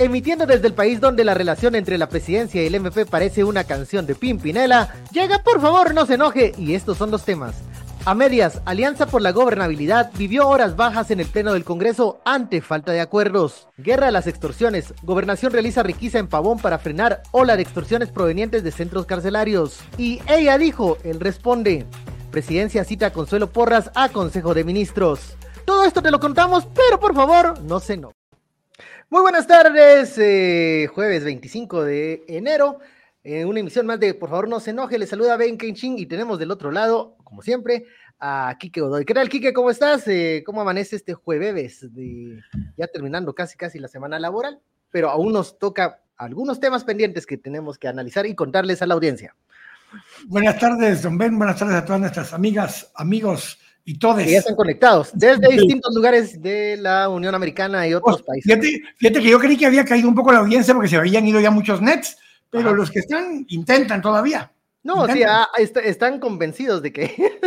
Emitiendo desde el país donde la relación entre la presidencia y el MP parece una canción de Pimpinela, llega por favor no se enoje y estos son los temas. A medias, Alianza por la Gobernabilidad vivió horas bajas en el Pleno del Congreso ante falta de acuerdos. Guerra a las extorsiones. Gobernación realiza riquiza en Pavón para frenar ola de extorsiones provenientes de centros carcelarios. Y ella dijo, él responde. Presidencia cita a Consuelo Porras a Consejo de Ministros. Todo esto te lo contamos, pero por favor, no se no. Muy buenas tardes, eh, jueves 25 de enero. En una emisión más de Por favor no se enoje, le saluda Ben Kenchin y tenemos del otro lado, como siempre, a Kike Godoy. ¿Qué tal, Kike? ¿Cómo estás? Eh, ¿Cómo amanece este jueves? De, ya terminando casi casi la semana laboral, pero aún nos toca algunos temas pendientes que tenemos que analizar y contarles a la audiencia. Buenas tardes, don Ben. Buenas tardes a todas nuestras amigas, amigos y todos. Que ya están conectados desde distintos lugares de la Unión Americana y otros países. Fíjate, fíjate, que yo creí que había caído un poco la audiencia porque se habían ido ya muchos nets pero los que están intentan todavía. No, sí, ah, están convencidos de que,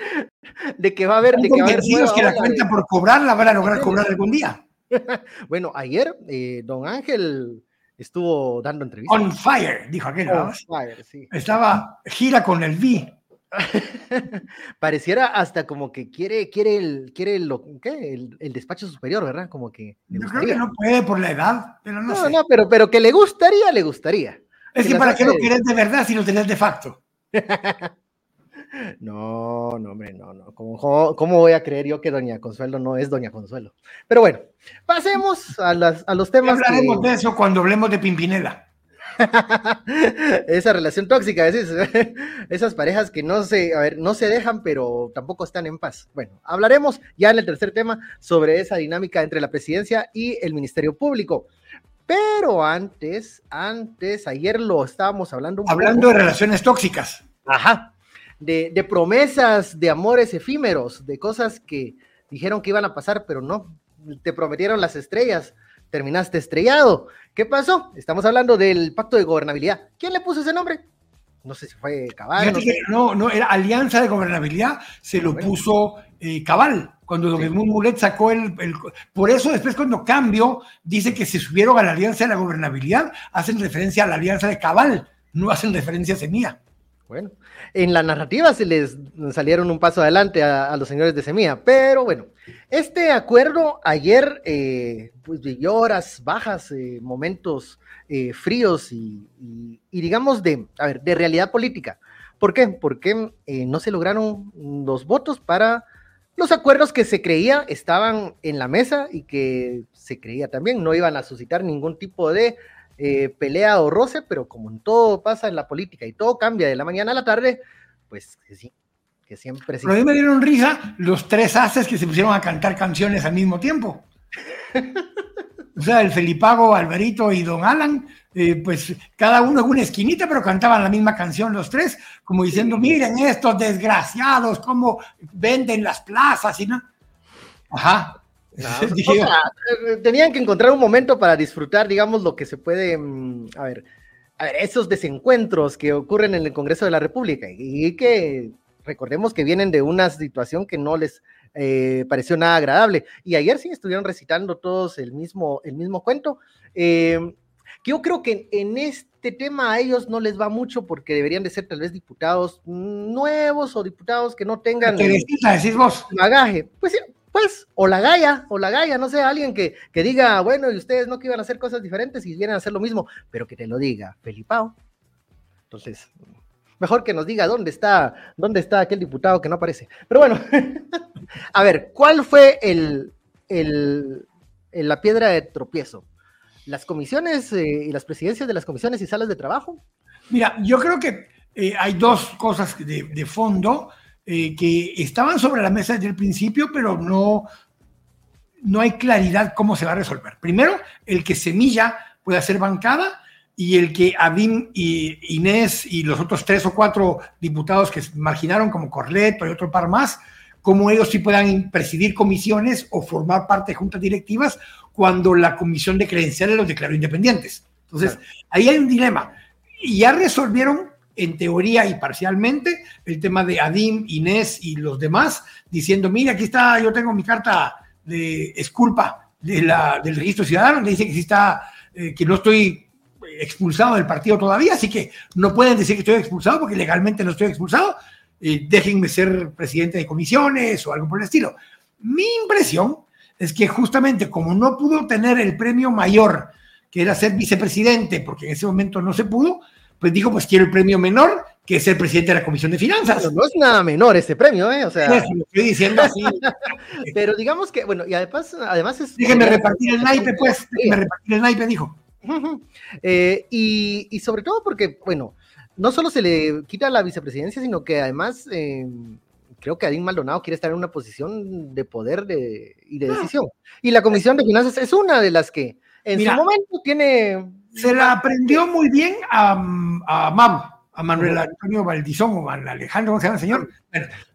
de que va a haber. Están de que, convencidos que la cuenta por cobrar la van a lograr cobrar algún día. bueno, ayer eh, don Ángel estuvo dando entrevistas. On fire, dijo aquel. On fire, sí. Estaba gira con el V. Pareciera hasta como que quiere, quiere el, quiere el, ¿qué? El, despacho superior, ¿verdad? Como que. Yo creo que no puede por la edad, pero no, no No, pero, pero que le gustaría, le gustaría. Es que, para qué lo querés de verdad si lo tenés de facto. no, no, hombre, no, no. ¿Cómo, ¿Cómo, voy a creer yo que Doña Consuelo no es Doña Consuelo? Pero bueno, pasemos a, las, a los temas. hablaremos de eso cuando hablemos de Pimpinela. Esa relación tóxica, esas parejas que no se, a ver, no se dejan, pero tampoco están en paz. Bueno, hablaremos ya en el tercer tema sobre esa dinámica entre la presidencia y el Ministerio Público. Pero antes, antes, ayer lo estábamos hablando. hablando de relaciones tóxicas. Ajá. De, de, promesas, de amores efímeros, de cosas que dijeron que iban a pasar, pero no. Te prometieron las estrellas, terminaste estrellado. ¿Qué pasó? Estamos hablando del pacto de gobernabilidad. ¿Quién le puso ese nombre? No sé si fue Cabal. No, no, era Alianza de Gobernabilidad, se lo puso eh, Cabal cuando Don Edmund Mulet sacó el, Por eso después cuando cambio, dice que se subieron a la alianza de la gobernabilidad, hacen referencia a la alianza de Cabal, no hacen referencia a Semilla. Bueno, en la narrativa se les salieron un paso adelante a, los señores de Semilla, pero bueno, este acuerdo ayer eh, pues vivió horas bajas, eh, momentos eh, fríos y, digamos de, a ver, de realidad política. ¿Por qué? Porque no se lograron los votos para los acuerdos que se creía estaban en la mesa y que se creía también no iban a suscitar ningún tipo de eh, pelea o roce, pero como en todo pasa en la política y todo cambia de la mañana a la tarde, pues sí, que siempre. Pero a mí me dieron risa los tres haces que se pusieron a cantar canciones al mismo tiempo. o sea, el Felipago, Alvarito y Don Alan eh, pues cada uno en una esquinita, pero cantaban la misma canción los tres, como diciendo, miren estos desgraciados, cómo venden las plazas y no. Ajá. Eh, tenían que encontrar un momento para disfrutar, digamos, lo que se puede, mm, a ver, a ver, esos desencuentros que ocurren en el Congreso de la República y que recordemos que vienen de una situación que no les eh, pareció nada agradable. Y ayer sí estuvieron recitando todos el mismo, el mismo cuento. Eh, yo creo que en este tema a ellos no les va mucho porque deberían de ser tal vez diputados nuevos o diputados que no tengan decís vos? bagaje. Pues, pues, o la gaya, o la gaya, no sé, alguien que, que diga, bueno, y ustedes no que iban a hacer cosas diferentes y vienen a hacer lo mismo, pero que te lo diga, Felipao. Entonces, mejor que nos diga dónde está, dónde está aquel diputado que no aparece. Pero bueno, a ver, ¿cuál fue el, el, la piedra de tropiezo? las comisiones eh, y las presidencias de las comisiones y salas de trabajo? Mira, yo creo que eh, hay dos cosas de, fondo eh, que estaban sobre la mesa desde el principio, pero no, no hay claridad cómo se va a resolver. Primero, el que Semilla pueda ser bancada y el que Adim y Inés y los otros tres o cuatro diputados que marginaron, como Corleto y otro par más, cómo ellos sí puedan presidir comisiones o formar parte de juntas directivas cuando la comisión de credenciales los declaró independientes. Entonces, ahí hay un dilema. Y ya resolvieron, en teoría y parcialmente, el tema de Adim, Inés y los demás, diciendo, mira, aquí está, yo tengo mi carta de esculpa de la, del registro ciudadano, dice que sí está eh, que no estoy expulsado del partido todavía, así que no pueden decir que estoy expulsado porque legalmente no estoy expulsado. Eh, déjenme ser presidente de comisiones o algo por el estilo. Mi impresión es que justamente como no pudo tener el premio mayor, que era ser vicepresidente, porque en ese momento no se pudo, pues dijo, pues quiero el premio menor, que es ser presidente de la Comisión de Finanzas. no es nada menor ese premio, ¿eh? O sea... lo estoy diciendo así. Pero digamos que, bueno, y además, además es... Déjeme repartir el naipe, pues. Déjeme repartir el naipe, dijo. Eh, y, sobre todo porque, bueno, no solo se le quita la vicepresidencia, sino que además eh, creo que Adín Maldonado quiere estar en una posición de poder y de decisión. Y la Comisión de Finanzas es una de las que en su momento tiene... Se la aprendió muy bien a, a MAM, a Manuel Antonio Valdizón o a Alejandro, ¿cómo se llama el señor?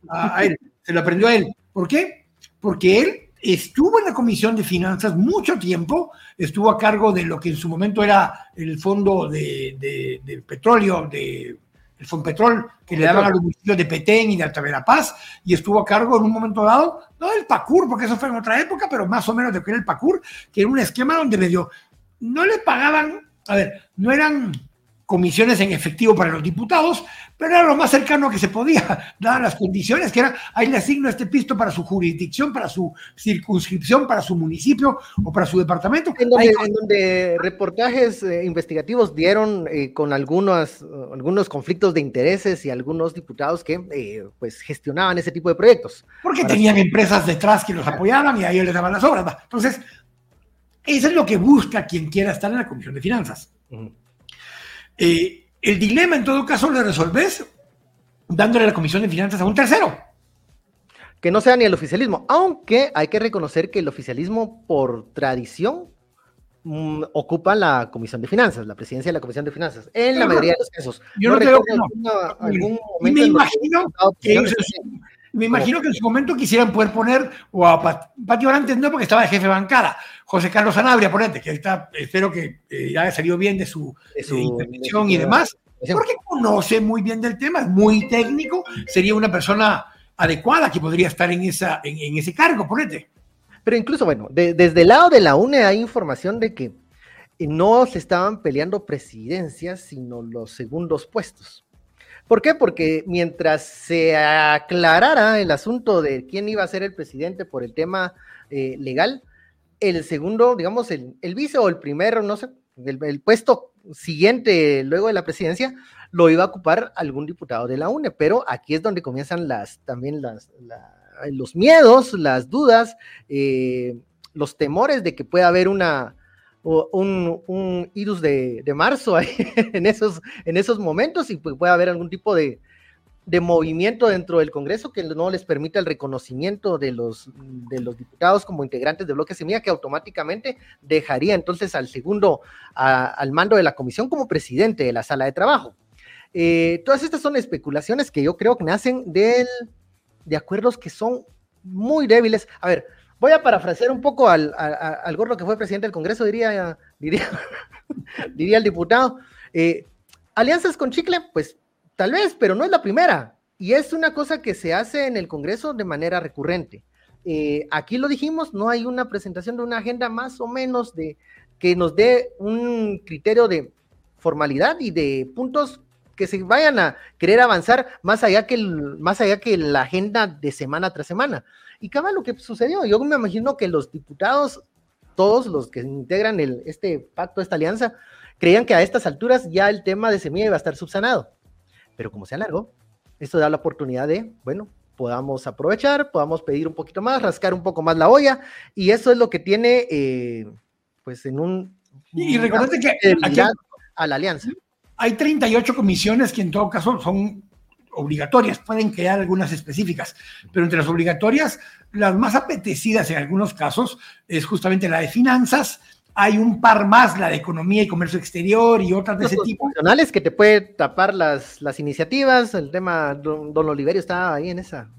a él, se lo aprendió a él. ¿Por qué? Porque él estuvo en la Comisión de Finanzas mucho tiempo, estuvo a cargo de lo que en su momento era el fondo de, petróleo, de, el Fonpetrol, que le daban a los municipios de Petén y de Alta Verapaz, y estuvo a cargo en un momento dado, no del PACUR, porque eso fue en otra época, pero más o menos de que era el PACUR, que era un esquema donde le dio, no le pagaban, a ver, no eran comisiones en efectivo para los diputados, pero era lo más cercano que se podía, dadas las condiciones, que era, ahí le asigno este pisto para su jurisdicción, para su circunscripción, para su municipio o para su departamento. En donde, reportajes eh, investigativos dieron eh, con algunos, algunos conflictos de intereses y algunos diputados que eh, pues gestionaban ese tipo de proyectos. Porque tenían empresas detrás que los apoyaban y ahí les daban las obras. Entonces, eso es lo que busca quien quiera estar en la Comisión de Finanzas. Eh, el dilema, en todo caso, lo resolves dándole la Comisión de Finanzas a un tercero. Que no sea ni el oficialismo, aunque hay que reconocer que el oficialismo, por tradición, mm, ocupa la Comisión de Finanzas, la presidencia de la Comisión de Finanzas, en la mayoría de los casos. Yo no, creo que no. me imagino que me imagino que en su momento quisieran poder poner o a Patio Orantes, no porque estaba de jefe de bancada, José Carlos Sanabria, ponente, que está, espero que eh, ya salió bien de su, de intervención y demás, porque conoce muy bien del tema, es muy técnico, sería una persona adecuada que podría estar en, esa, en, ese cargo, ponete. Pero incluso, bueno, desde el lado de la UNE hay información de que no se estaban peleando presidencias, sino los segundos puestos. ¿Por qué? Porque mientras se aclarara el asunto de quién iba a ser el presidente por el tema eh, legal, el segundo, digamos, el, vice o el primero, no sé, el, puesto siguiente luego de la presidencia, lo iba a ocupar algún diputado de la UNE, pero aquí es donde comienzan las, también las, los miedos, las dudas, eh, los temores de que pueda haber una, un, un idus de, marzo ahí, en, esos, en esos momentos y pues puede haber algún tipo de, movimiento dentro del Congreso que no les permita el reconocimiento de los, de los diputados como integrantes de bloque semilla, que automáticamente dejaría entonces al segundo al mando de la comisión como presidente de la sala de trabajo. Eh, todas estas son especulaciones que yo creo que nacen del, de acuerdos que son muy débiles. A ver, Voy a parafrasear un poco al, gordo que fue presidente del Congreso, diría, diría, diría el diputado. Eh, alianzas con Chicle, pues tal vez, pero no es la primera. Y es una cosa que se hace en el Congreso de manera recurrente. Eh, aquí lo dijimos, no hay una presentación de una agenda más o menos de que nos dé un criterio de formalidad y de puntos que se vayan a querer avanzar más allá que, más allá que la agenda de semana tras semana. Y cada lo que sucedió, yo me imagino que los diputados, todos los que integran el, este pacto, esta alianza, creían que a estas alturas ya el tema de semilla iba a estar subsanado. Pero como se alargó, esto da la oportunidad de, bueno, podamos aprovechar, podamos pedir un poquito más, rascar un poco más la olla, y eso es lo que tiene, eh, pues, en un... Y recordate que a la alianza. Hay 38 comisiones que en todo caso son obligatorias, pueden crear algunas específicas, pero entre las obligatorias, las más apetecidas en algunos casos es justamente la de finanzas, hay un par más, la de economía y comercio exterior y otras de ese tipo. que te puede tapar las, las iniciativas, el tema, don, don Oliverio está ahí en esa.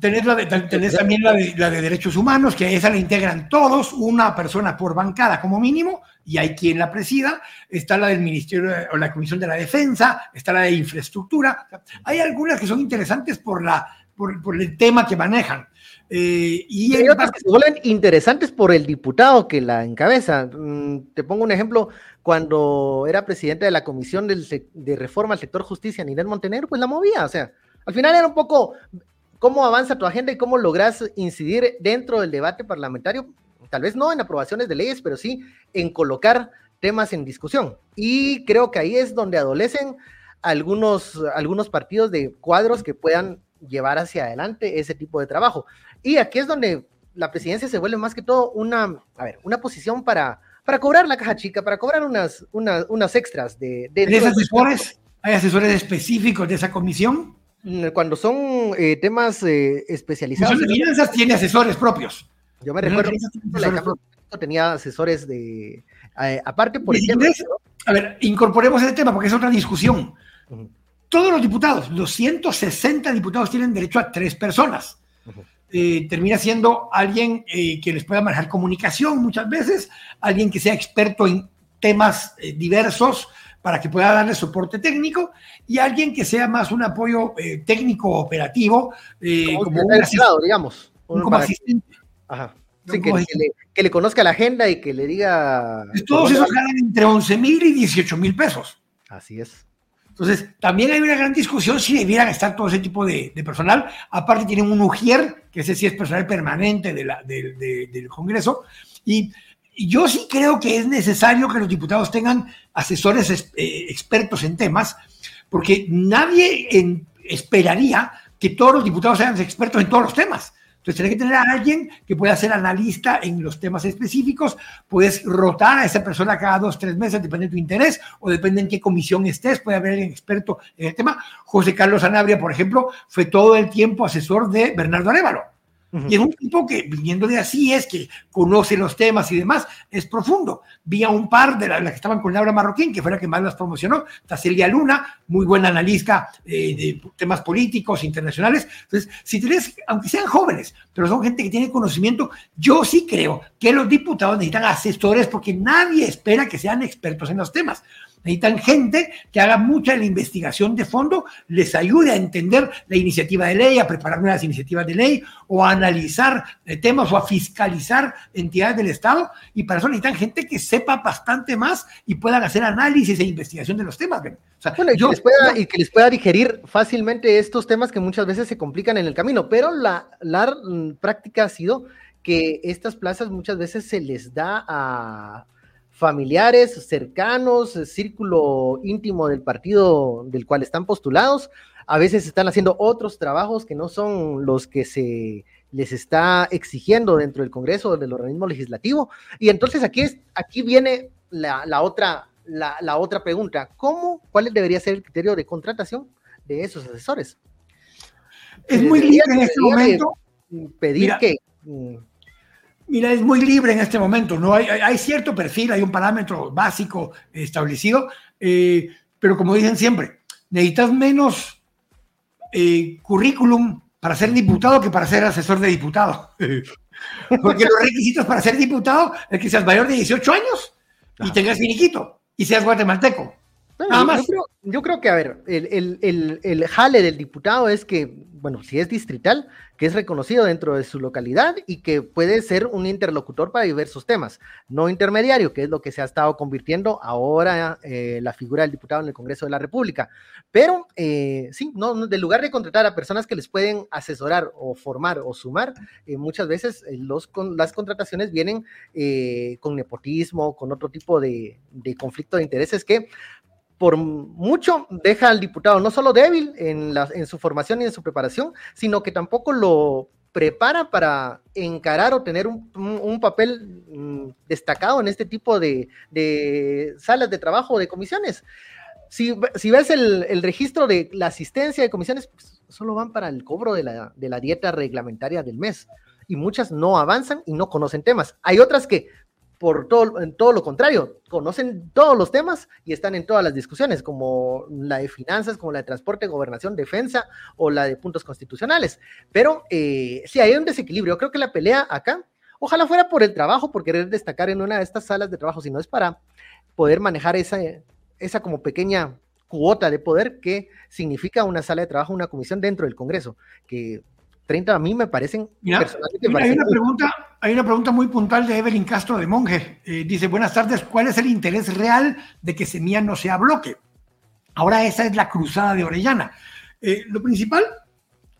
Tenés, la de, también la de, la de, derechos humanos, que esa la integran todos, una persona por bancada como mínimo, y hay quien la presida. Está la del Ministerio o la Comisión de la Defensa, está la de Infraestructura. Hay algunas que son interesantes por la por, el tema que manejan. Eh, y hay otras que se vuelven interesantes por el diputado que la encabeza. Mm, te pongo un ejemplo, cuando era presidente de la Comisión de Reforma al Sector Justicia, Ninel Montenegro, pues la movía, o sea, al final era un poco cómo avanza tu agenda y cómo logras incidir dentro del debate parlamentario, tal vez no en aprobaciones de leyes, pero sí en colocar temas en discusión. Y creo que ahí es donde adolecen algunos, algunos partidos de cuadros que puedan llevar hacia adelante ese tipo de trabajo. Y aquí es donde la presidencia se vuelve más que todo una, a ver, una posición para, para cobrar la caja chica, para cobrar unas, unas, extras de... de asesores? ¿Hay asesores específicos de esa comisión? Cuando son eh, temas eh, especializados. de finanzas tiene asesores propios. Yo me recuerdo que tenía asesores de. Eh, aparte, por ejemplo. A ver, incorporemos ese tema porque es otra discusión. Todos los diputados, los 160 diputados tienen derecho a tres personas. termina siendo alguien que les pueda manejar comunicación muchas veces, alguien que sea experto en temas diversos, para que pueda darle soporte técnico y alguien que sea más un apoyo eh, técnico operativo, eh, como, un asistente, digamos. como asistente. Ajá. que, le, conozca la agenda y que le diga. Pues todos esos ganan entre 11 mil y 18 mil pesos. Así es. Entonces, también hay una gran discusión si debieran estar todo ese tipo de, personal. Aparte, tienen un UGIER, que ese sí es personal permanente de la, del Congreso. Y yo sí creo que es necesario que los diputados tengan asesores eh, expertos en temas, porque nadie esperaría que todos los diputados sean expertos en todos los temas. Entonces, tiene que tener a alguien que pueda ser analista en los temas específicos. Puedes rotar a esa persona cada dos, tres meses, depende de tu interés o depende en qué comisión estés. Puede haber alguien experto en el tema. José Carlos Anabria, por ejemplo, fue todo el tiempo asesor de Bernardo Arevalo. Y es un tipo que, viniendo de así, es que conoce los temas y demás, es profundo. Vi a un par de las que estaban con Laura Marroquín, que fue la que más las promocionó, está Luna, muy buena analista eh, de temas políticos internacionales. Entonces, si tienes, aunque sean jóvenes, pero son gente que tiene conocimiento, yo sí creo que los diputados necesitan asesores porque nadie espera que sean expertos en los temas. Necesitan gente que haga mucha la investigación de fondo, les ayude a entender la iniciativa de ley, a preparar nuevas iniciativas de ley o a analizar eh, temas o a fiscalizar entidades del Estado. Y para eso necesitan gente que sepa bastante más y puedan hacer análisis e investigación de los temas. bueno, y, que les pueda, y, que les pueda, digerir fácilmente estos temas que muchas veces se complican en el camino. Pero la, la mm, práctica ha sido que estas plazas muchas veces se les da a familiares, cercanos, círculo íntimo del partido del cual están postulados. A veces están haciendo otros trabajos que no son los que se les está exigiendo dentro del Congreso o del organismo legislativo. Y entonces aquí, es, aquí viene la, otra, la, otra pregunta. ¿Cómo, cuál debería ser el criterio de contratación de esos asesores? Es muy libre en este momento. Pedir que Mira, es muy libre en este momento, ¿no? Hay, hay cierto perfil, hay un parámetro básico establecido, eh, pero como dicen siempre, necesitas menos eh, currículum para ser diputado que para ser asesor de diputado. Porque los requisitos para ser diputado es que seas mayor de 18 años y tengas finiquito y seas guatemalteco. Nada más. Yo creo, que, a ver, el, el, el jale del diputado es que, bueno, si es distrital, que es reconocido dentro de su localidad y que puede ser un interlocutor para diversos temas, no intermediario, que es lo que se ha estado convirtiendo ahora eh, la figura del diputado en el Congreso de la República. Pero eh, sí, no, del lugar de contratar a personas que les pueden asesorar o formar o sumar, eh, muchas veces los, con, las contrataciones vienen con nepotismo, con otro tipo de, de conflicto de intereses que por mucho deja al diputado no solo débil en, en su formación y en su preparación, sino que tampoco lo prepara para encarar o tener un, papel mm, destacado en este tipo de, salas de trabajo o de comisiones. Si, ves el, registro de la asistencia de comisiones, pues, solo van para el cobro de la, de la dieta reglamentaria del mes y muchas no avanzan y no conocen temas. Hay otras que por todo, en todo lo contrario, conocen todos los temas y están en todas las discusiones, como la de finanzas, como la de transporte, gobernación, defensa o la de puntos constitucionales. Pero eh, sí, hay un desequilibrio. Creo que la pelea acá, ojalá fuera por el trabajo, por querer destacar en una de estas salas de trabajo, sino es para poder manejar esa, esa como pequeña cuota de poder que significa una sala de trabajo, una comisión dentro del Congreso, que 30 a mí me parecen personalmente hay, una pregunta, hay una pregunta muy puntual de Evelyn Castro de Monge. Eh, dice, buenas tardes, ¿cuál es el interés real de que Semilla no sea bloque? Ahora esa es la cruzada de Orellana. Eh, lo principal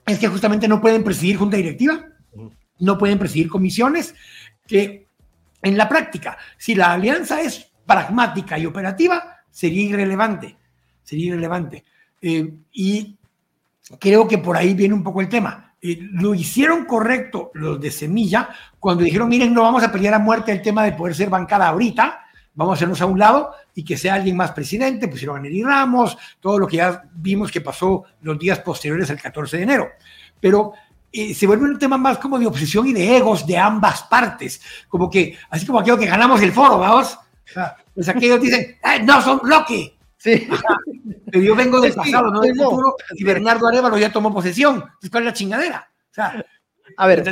es que justamente no pueden presidir junta directiva, no pueden presidir comisiones, que en la práctica, si la alianza es pragmática y operativa, sería irrelevante, sería irrelevante. Eh, y creo que por ahí viene un poco el tema lo hicieron correcto los de Semilla cuando dijeron, miren, no vamos a pelear a muerte el tema de poder ser bancada ahorita, vamos a hacernos a un lado y que sea alguien más presidente, pusieron a Nelly Ramos, todo lo que ya vimos que pasó los días posteriores al 14 de enero. Pero eh, se vuelve un tema más como de obsesión y de egos de ambas partes, como que, así como aquello que ganamos el foro, vamos. Pues aquellos dicen, no son bloque, Sí. Pero yo vengo del pasado, no del futuro, y Bernardo Arevalo ya tomó posesión. ¿cuál es la chingadera? O sea, a ver,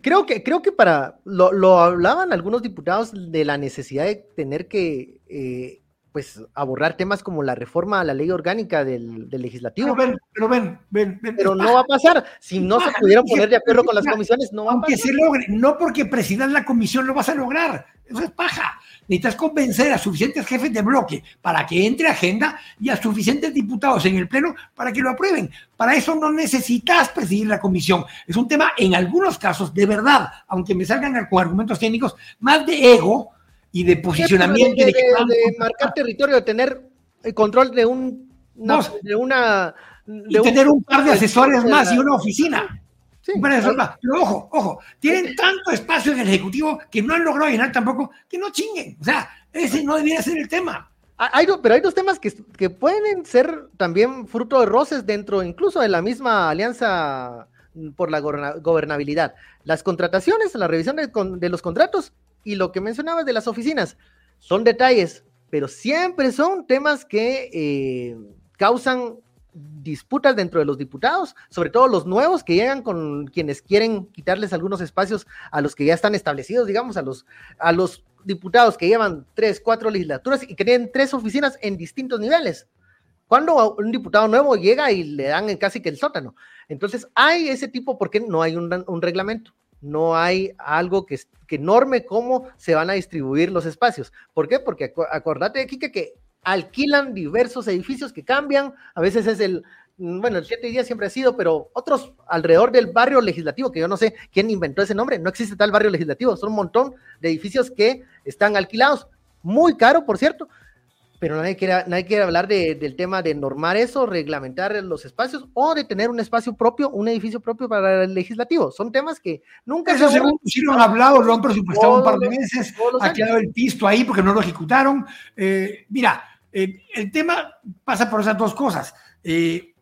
creo que, creo que para, lo, lo, hablaban algunos diputados de la necesidad de tener que eh, pues abordar temas como la reforma a la ley orgánica del, legislativo. Pero ven, pero ven, ven, Pero no va a pasar. Si no se pudieron poner de acuerdo con las comisiones, no va a pasar. Aunque se logre, no porque presidas la comisión lo vas a lograr. Eso es paja. Necesitas convencer a suficientes jefes de bloque para que entre agenda y a suficientes diputados en el Pleno para que lo aprueben. Para eso no necesitas presidir la comisión. Es un tema, en algunos casos, de verdad, aunque me salgan con argumentos técnicos, más de ego y de posicionamiento. De, de, marcar territorio, de tener el control de un de una y tener un par de asesores más y una oficina. Sí, Pero ojo, ojo, tienen tanto espacio en el Ejecutivo que no han logrado llenar tampoco, que no chinguen. O sea, ese no debería ser el tema. Ah, hay, pero hay dos temas que, que pueden ser también fruto de roces dentro incluso de la misma alianza por la gobernabilidad. Las contrataciones, la revisión de, de los contratos y lo que mencionabas de las oficinas son detalles, pero siempre son temas que eh, causan disputas dentro de los diputados, sobre todo los nuevos que llegan con quienes quieren quitarles algunos espacios a los que ya están establecidos, digamos, a los, a los diputados que llevan tres, cuatro legislaturas y que tienen tres oficinas en distintos niveles. Cuando un diputado nuevo llega y le dan casi que el sótano. Entonces, hay ese tipo porque no hay un reglamento no hay algo que, que norme cómo se van a distribuir los espacios. ¿Por qué? Porque acordate, Kike, que alquilan diversos edificios que cambian, a veces es el, bueno, el siete días siempre ha sido, pero otros alrededor del barrio legislativo, que yo no sé quién inventó ese nombre, no existe tal barrio legislativo, son un montón de edificios que están alquilados, muy caro, por cierto, pero nadie quiere, nadie quiere hablar del tema de normar eso, reglamentar los espacios o de tener un espacio propio, un edificio propio para el legislativo. Son temas que nunca eso se han hablado, lo han presupuestado un par de veces, ha quedado el pisto ahí porque no lo ejecutaron. Eh, mira, eh, el tema pasa por esas dos cosas. Eh,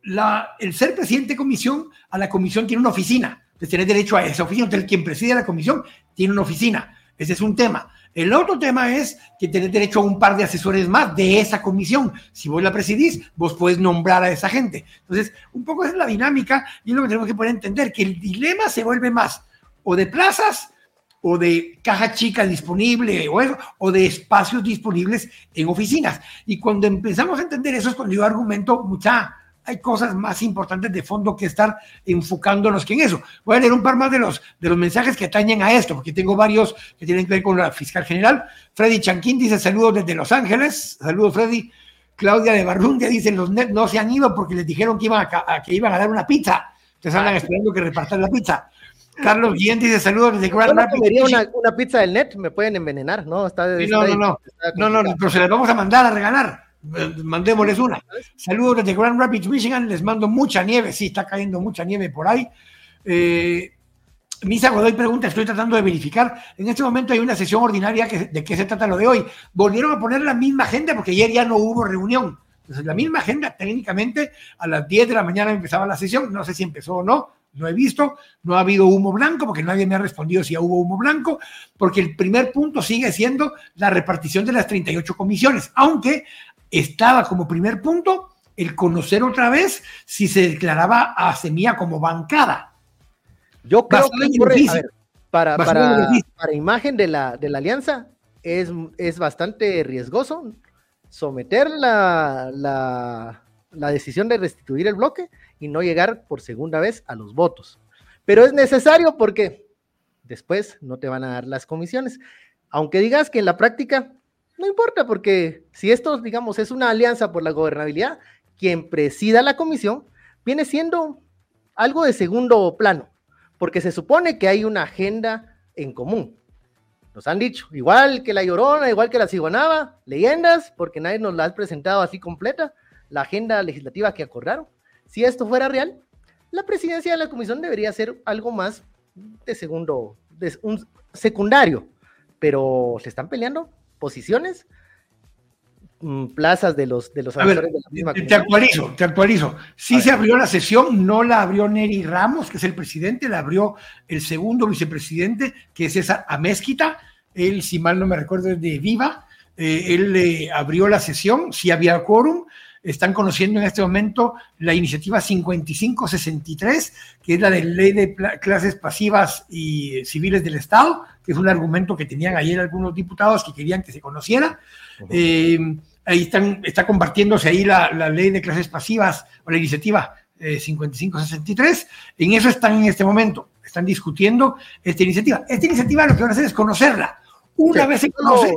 el ser presidente de comisión, a la comisión tiene una oficina, entonces tiene derecho a esa oficina, entonces quien preside la comisión tiene una oficina. Ese es un tema. El otro tema es que tenés derecho a un par de asesores más de esa comisión. Si vos la presidís, vos podés nombrar a esa gente. Entonces, un poco es la dinámica y es lo que tenemos que poder entender, que el dilema se vuelve más o de plazas o de caja chica disponible o, o de espacios disponibles en oficinas. Y cuando empezamos a entender eso es cuando yo argumento mucha hay cosas más importantes de fondo que estar enfocándonos que en eso. Voy a leer un par más de los, de los mensajes que atañen a esto, porque tengo varios que tienen que ver con la fiscal general. Freddy Chanquín dice saludos desde Los Ángeles. Saludos, Freddy. Claudia de Barrundia dice los net no se han ido porque les dijeron que iban a, que iban a dar una pizza. Entonces andan esperando que repartan la pizza. Carlos Guillén dice saludos desde Grand Rapids. Una, una, pizza del net, me pueden envenenar, ¿no? Está, no, no, no, no, no, no, pero se las vamos a mandar a regalar. Eh, mandémosles una. Saludos desde Grand Rapids, Michigan. Les mando mucha nieve. Sí, está cayendo mucha nieve por ahí. Eh, Misa Godoy pregunta, estoy tratando de verificar. En este momento hay una sesión ordinaria. Que, ¿De qué se trata lo de hoy? Volvieron a poner la misma agenda porque ayer ya no hubo reunión. Entonces, la misma agenda, técnicamente, a las 10 de la mañana empezaba la sesión. No sé si empezó o no. No he visto, no ha habido humo blanco porque nadie me ha respondido si hubo humo blanco, porque el primer punto sigue siendo la repartición de las 38 comisiones, aunque estaba como primer punto el conocer otra vez si se declaraba a Semilla como bancada. Yo creo que para, para, para, imagen de la, de la alianza es, es bastante riesgoso someter la, la, la decisión de restituir el bloque y no llegar por segunda vez a los votos. Pero es necesario porque después no te van a dar las comisiones. Aunque digas que en la práctica no importa, porque si esto, digamos, es una alianza por la gobernabilidad, quien presida la comisión viene siendo algo de segundo plano, porque se supone que hay una agenda en común. Nos han dicho, igual que la Llorona, igual que la Ciguanaba, leyendas, porque nadie nos la ha presentado así completa, la agenda legislativa que acordaron. Si esto fuera real, la presidencia de la comisión debería ser algo más de segundo, de un secundario, pero se están peleando posiciones, mm, plazas de los de los de la misma Te actualizo, te actualizo. Sí se abrió la sesión, no la abrió Neri Ramos, que es el presidente, la abrió el segundo vicepresidente, que es César Amezquita. Él, si mal no me recuerdo, es de Viva. Eh, él eh, abrió la sesión, sí había quórum están conociendo en este momento la iniciativa 5563, que es la de ley de clases pasivas y civiles del Estado, que es un argumento que tenían ayer algunos diputados que querían que se conociera. Eh, ahí están, está compartiéndose ahí la, ley de clases pasivas o la iniciativa 5563. Eh, en eso están en este momento, están discutiendo esta iniciativa. Esta iniciativa lo que van a hacer es conocerla. Una vez se conoce,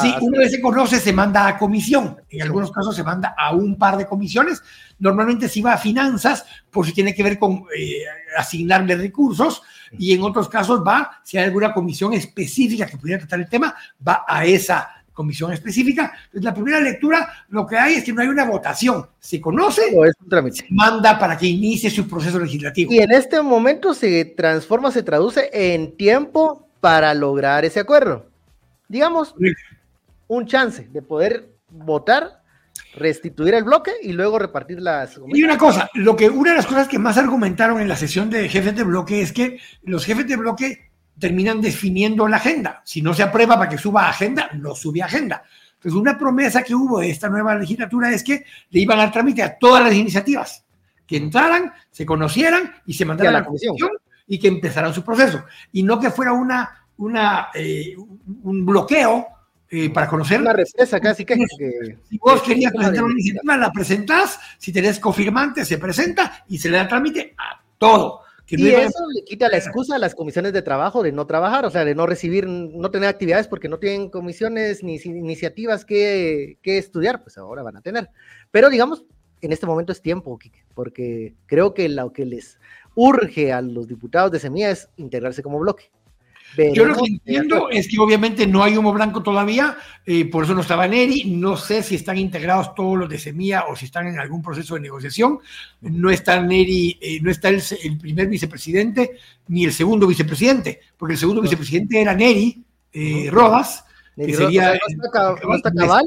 sí, una vez se conoce, se manda a comisión. En algunos casos se manda a un par de comisiones. Normalmente se va a finanzas por si tiene que ver con eh, asignarle recursos. Y en otros casos va, si hay alguna comisión específica que pudiera tratar el tema, va a esa comisión específica. Entonces, la primera lectura, lo que hay es que no hay una votación. Se conoce, se manda para que inicie su proceso legislativo. Y en este momento se transforma, se traduce en tiempo para lograr ese acuerdo. Digamos, un chance de poder votar, restituir el bloque y luego repartir las... Y una cosa, lo que, una de las cosas que más argumentaron en la sesión de jefes de bloque es que los jefes de bloque terminan definiendo la agenda. Si no se aprueba para que suba agenda, no sube agenda. Entonces, una promesa que hubo de esta nueva legislatura es que le iban a trámite a todas las iniciativas, que entraran, se conocieran y se mandaran a la comisión y que empezaran su proceso. Y no que fuera una, una, eh, un bloqueo eh, para conocer. Una represa casi que. si vos querías presentar una iniciativa, la presentás, si tenés confirmante, se presenta y se le da trámite a todo. y eso le quita la excusa a las comisiones de trabajo de no trabajar, o sea, de no recibir, no tener actividades porque no tienen comisiones ni iniciativas que, que estudiar, pues ahora van a tener. Pero digamos, en este momento es tiempo, porque creo que lo que les urge a los diputados de Semilla es integrarse como bloque. Yo lo que entiendo es que obviamente no hay humo blanco todavía, eh, por eso no estaba Neri, no sé si están integrados todos los de Semilla o si están en algún proceso de negociación, no está Neri, eh, no está el, primer vicepresidente ni el segundo vicepresidente, porque el segundo vicepresidente era Neri eh, Rodas, que sería... No está, cabal,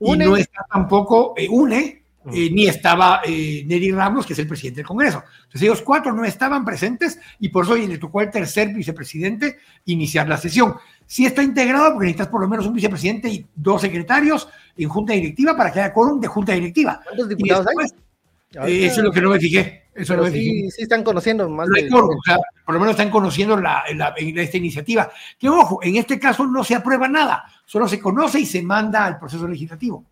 y no está tampoco UNE, eh, ni estaba eh, Neri Ramos, que es el presidente del Congreso. Entonces ellos cuatro no estaban presentes y por eso le tocó al tercer vicepresidente iniciar la sesión. Sí está integrado porque necesitas por lo menos un vicepresidente y dos secretarios en junta directiva para que haya quórum de junta directiva. ¿Cuántos diputados hay? Eh, eso es lo que no me fijé. Eso no me sí, sí están conociendo más. por lo menos están conociendo la, esta iniciativa. Que ojo, en este caso no se aprueba nada, solo se conoce y se manda al proceso legislativo.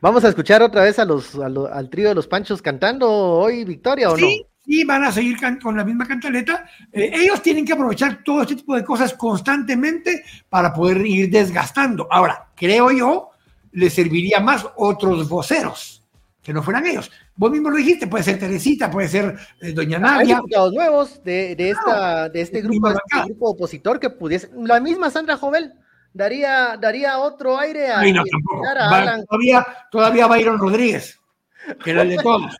Vamos a escuchar otra vez a los, al trío de los Panchos cantando hoy Victoria o no? Sí, van a seguir con la misma cantaleta. Eh, ellos tienen que aprovechar todo este tipo de cosas constantemente para poder ir desgastando. Ahora, creo yo, les serviría más otros voceros que no fueran ellos. Vos mismo lo dijiste, puede ser Teresita, puede ser eh, Doña Nadia. Hay nuevos de, de, esta, de este grupo, este grupo opositor que pudiese, la misma Sandra Jovel daría, daría otro aire a, Alan. Todavía, todavía Byron Rodríguez, que era el de todos.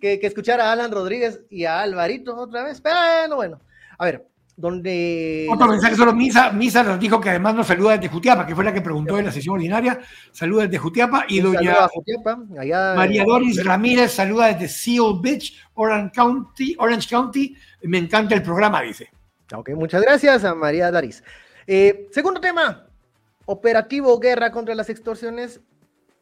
que, que escuchar a Alan Rodríguez y a Alvarito otra vez. Bueno, bueno. A ver, donde... Otro mensaje solo, Misa, Misa nos dijo que además nos saluda desde Jutiapa, que fue la que preguntó en la sesión ordinaria, saluda desde Jutiapa, y doña María Doris Ramírez saluda desde Seal Beach, Orange County, Orange County, me encanta el programa, dice. Ok, muchas gracias a María Daris. Eh, segundo tema, operativo guerra contra las extorsiones.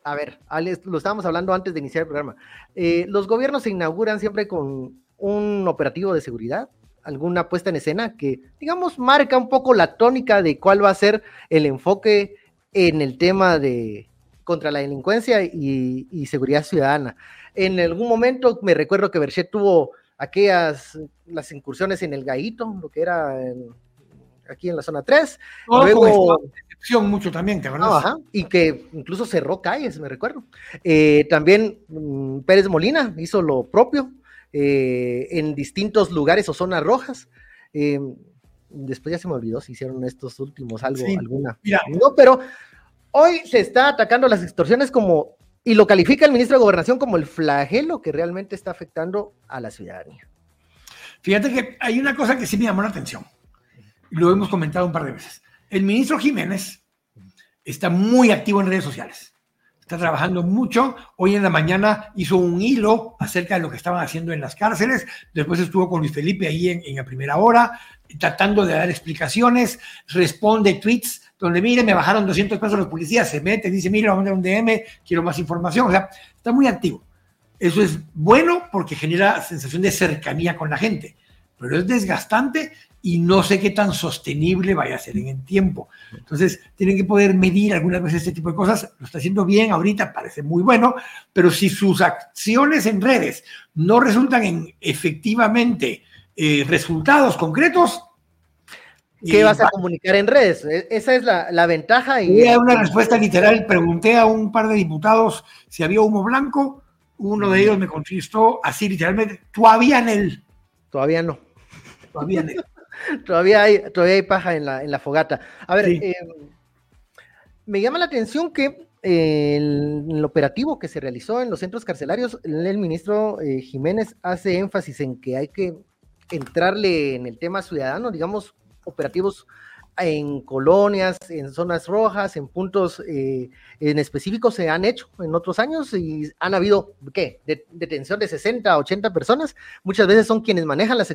A ver, lo estábamos hablando antes de iniciar el programa. Eh, los gobiernos se inauguran siempre con un operativo de seguridad, alguna puesta en escena que, digamos, marca un poco la tónica de cuál va a ser el enfoque en el tema de contra la delincuencia y, seguridad ciudadana. En algún momento me recuerdo que Berchet tuvo aquellas, las incursiones en el Gaito, lo que era aquí en la zona 3. Luego, mucho también, ¿te y que incluso cerró calles, me recuerdo. Eh, también mm, Pérez Molina hizo lo propio eh, en distintos lugares o zonas rojas. Eh, después ya se me olvidó si hicieron estos últimos algo, alguna. No, pero hoy se está atacando las extorsiones como, y lo califica el ministro de Gobernación como el flagelo que realmente está afectando a la ciudadanía. Fíjate que hay una cosa que sí me llamó la atención, lo hemos comentado un par de veces. El ministro Jiménez está muy activo en redes sociales. Está trabajando mucho. Hoy en la mañana hizo un hilo acerca de lo que estaban haciendo en las cárceles. Después estuvo con Luis Felipe ahí en, la primera hora, tratando de dar explicaciones. Responde tweets donde, mire, me bajaron 200 pesos los policías. Se mete, dice, mire, vamos a mandar un DM, quiero más información. O sea, está muy activo. Eso es bueno porque genera sensación de cercanía con la gente, pero es desgastante y no sé qué tan sostenible vaya a ser en el tiempo. Entonces, tienen que poder medir algunas veces este tipo de cosas. Lo está haciendo bien ahorita, parece muy bueno, pero si sus acciones en redes no resultan en efectivamente eh, resultados concretos, ¿Qué vas a comunicar en redes? E, esa es la, ventaja. Y una respuesta literal. Pregunté a un par de diputados si había humo blanco. Uno de ellos me contestó así literalmente, todavía en él. Todavía no. Todavía en él. todavía, hay, todavía hay paja en la, en la fogata. A ver, eh, me llama la atención que el, operativo que se realizó en los centros carcelarios, el, ministro eh, Jiménez hace énfasis en que hay que entrarle en el tema ciudadano, digamos, operativos en colonias, en zonas rojas, en puntos eh, en específicos se han hecho en otros años y han habido, ¿qué? detención de 60 a 80 personas. Muchas veces son quienes manejan las,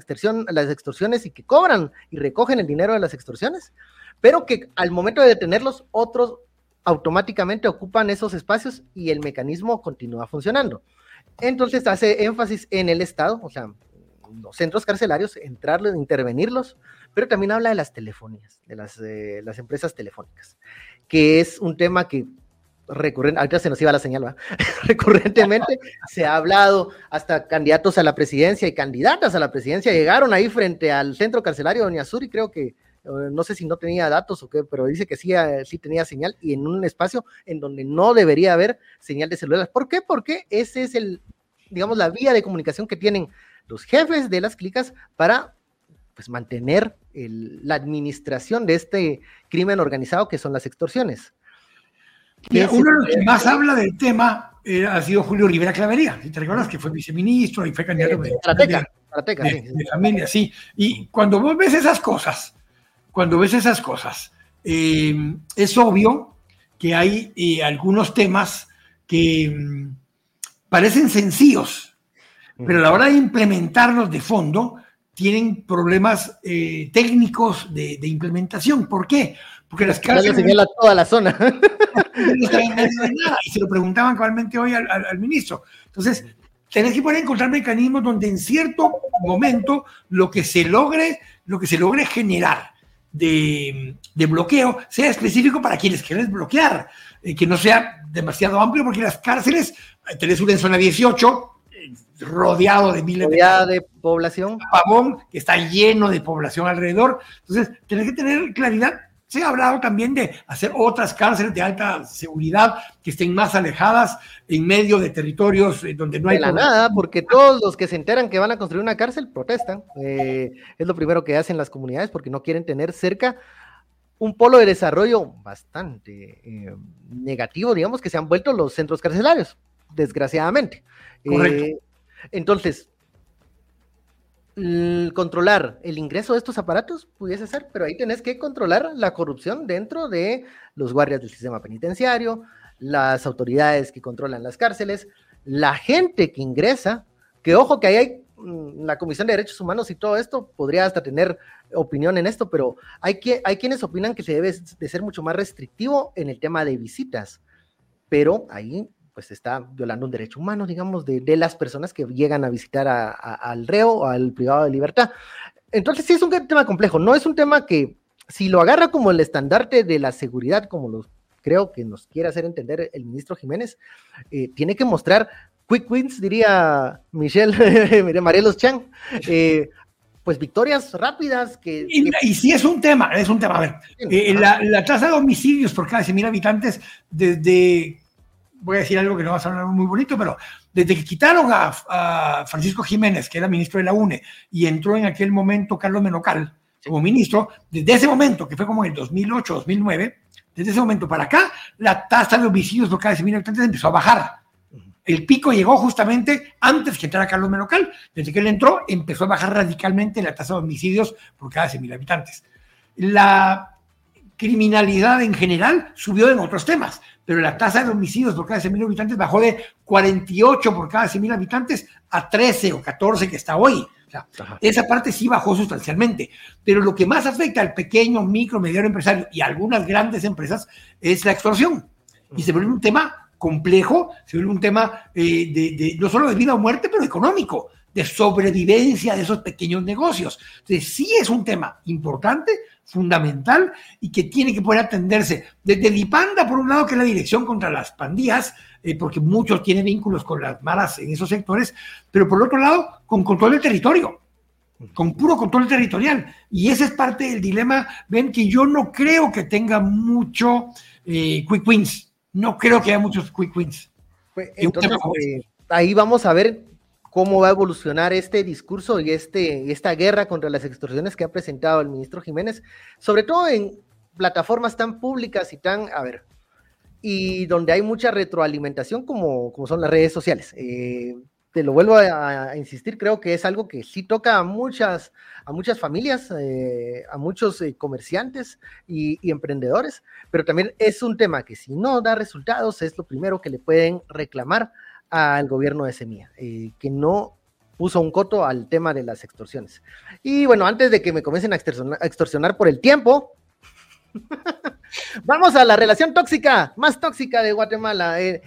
las extorsiones y que cobran y recogen el dinero de las extorsiones, pero que al momento de detenerlos, otros automáticamente ocupan esos espacios y el mecanismo continúa funcionando. Entonces hace énfasis en el Estado, o sea, los centros carcelarios, entrarlos, intervenirlos, pero también habla de las telefonías, de las, empresas telefónicas, que es un tema que recurrente, ahorita se nos iba la señal, recurrentemente se ha hablado, hasta candidatos a la presidencia y candidatas a la presidencia llegaron ahí frente al centro carcelario de Doña y creo que, eh, no sé si no tenía datos o qué, pero dice que sí, eh, sí tenía señal y en un espacio en donde no debería haber señal de celular. ¿Por qué? Porque ese es el, digamos, la vía de comunicación que tienen los jefes de las clicas para pues mantener la administración de este crimen organizado que son las extorsiones. uno de los que más habla del tema eh, ha sido Julio Rivera Clavería, si te recuerdas que fue viceministro y fue candidato de, familia, sí. Y cuando vos ves esas cosas, cuando ves esas cosas, eh, es obvio que hay eh, algunos temas que mm, parecen sencillos, pero a la hora de implementarlos de fondo, tienen problemas eh, técnicos de, implementación. ¿Por qué? Porque las cárceles... señala toda la zona. y se lo preguntaban actualmente hoy al, ministro. Entonces, tenés que poder encontrar mecanismos donde en cierto momento lo que se logre, lo que se logre generar de, bloqueo sea específico para quienes quieren bloquear, eh, que no sea demasiado amplio, porque las cárceles, tenés una en zona 18, rodeado de miles de, población. Pavón, que está lleno de población alrededor. Entonces, tenés que tener claridad. Se ha hablado también de hacer otras cárceles de alta seguridad que estén más alejadas en medio de territorios eh, donde no hay... De la nada, porque todos los que se enteran que van a construir una cárcel protestan. Eh, es lo primero que hacen las comunidades porque no quieren tener cerca un polo de desarrollo bastante eh, negativo, digamos, que se han vuelto los centros carcelarios, desgraciadamente. Correcto. Entonces, controlar el ingreso de estos aparatos pudiese ser, pero ahí tenés que controlar la corrupción dentro de los guardias del sistema penitenciario, las autoridades que controlan las cárceles, la gente que ingresa, que ojo que ahí hay mm, la Comisión de Derechos Humanos y todo esto, podría hasta tener opinión en esto, pero hay, que, hay quienes opinan que se debe de ser mucho más restrictivo en el tema de visitas, pero ahí pues está violando un derecho humano, digamos, de, las personas que llegan a visitar al reo o al privado de libertad. Entonces sí es un tema complejo, no es un tema que si lo agarra como el estandarte de la seguridad, como lo creo que nos quiere hacer entender el ministro Jiménez, eh, tiene que mostrar quick wins, diría Michelle, Marielos Chang, eh, pues victorias rápidas que, y, sí es un tema, es un tema. A ver, eh, la, tasa de homicidios por cada 100.000 habitantes desde, voy a decir algo que no va a sonar muy bonito, pero desde que quitaron a, Francisco Jiménez, que era ministro de la UNE, y entró en aquel momento Carlos Menocal como ministro, desde ese momento, que fue como en el 2008, 2009, desde ese momento para acá, la tasa de homicidios por cada 100.000 habitantes empezó a bajar el pico llegó justamente antes que entrara Carlos Menocal. Desde que él entró, empezó a bajar radicalmente la tasa de homicidios por cada 100.000 habitantes. La criminalidad en general subió en otros temas, pero la tasa de homicidios por cada 100.000 habitantes bajó de 48 por cada 100.000 habitantes a 13 o 14 que está hoy. esa parte sí bajó sustancialmente, pero lo que más afecta al pequeño, micro, mediano empresario y algunas grandes empresas es la extorsión. Y se vuelve un tema complejo, se vuelve un tema eh, de, no solo de vida o muerte, pero económico, de sobrevivencia de esos pequeños negocios. Entonces, sí es un tema importante, fundamental y que tiene que poder atenderse desde Dipanda, por un lado, que es la dirección contra las pandillas, eh, porque muchos tienen vínculos con las malas en esos sectores, pero por otro lado, con control del territorio con puro control territorial. Y ese es parte del dilema. Ven que yo no creo que tenga mucho eh, quick wins. No creo que haya muchos quick wins. Pues, entonces, eh, ahí vamos a ver cómo va a evolucionar este discurso y este, esta guerra contra las extorsiones que ha presentado el ministro Jiménez, sobre todo en plataformas tan públicas y tan, a ver, y donde hay mucha retroalimentación como, como son las redes sociales. Eh, te lo vuelvo a, insistir, creo que es algo que sí toca a muchas, a muchas familias, eh, a muchos eh, comerciantes y, emprendedores, pero también es un tema que si no da resultados es lo primero que le pueden reclamar al gobierno de Semilla, eh, que no puso un coto al tema de las extorsiones. Y bueno, antes de que me comiencen a extorsionar, por el tiempo, vamos a la relación tóxica, más tóxica de Guatemala. él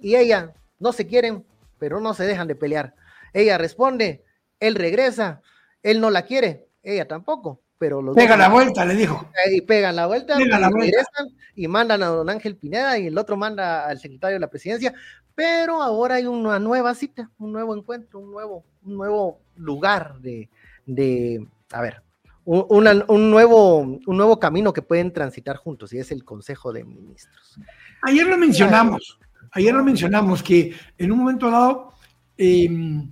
y ella no se quieren, pero no se dejan de pelear. Ella responde, él regresa, él no la quiere, ella tampoco, pero los Pega la vuelta, le dijo. Y pegan la vuelta, y regresan y mandan a don Ángel Pineda y el otro manda al secretario de la presidencia, pero ahora hay una nueva cita, un nuevo encuentro, un nuevo, un nuevo lugar de, de a ver, un, un, nuevo, un nuevo camino que pueden transitar juntos y es el Consejo de Ministros. Ayer lo mencionamos, Ayer lo mencionamos que en un momento dado, em,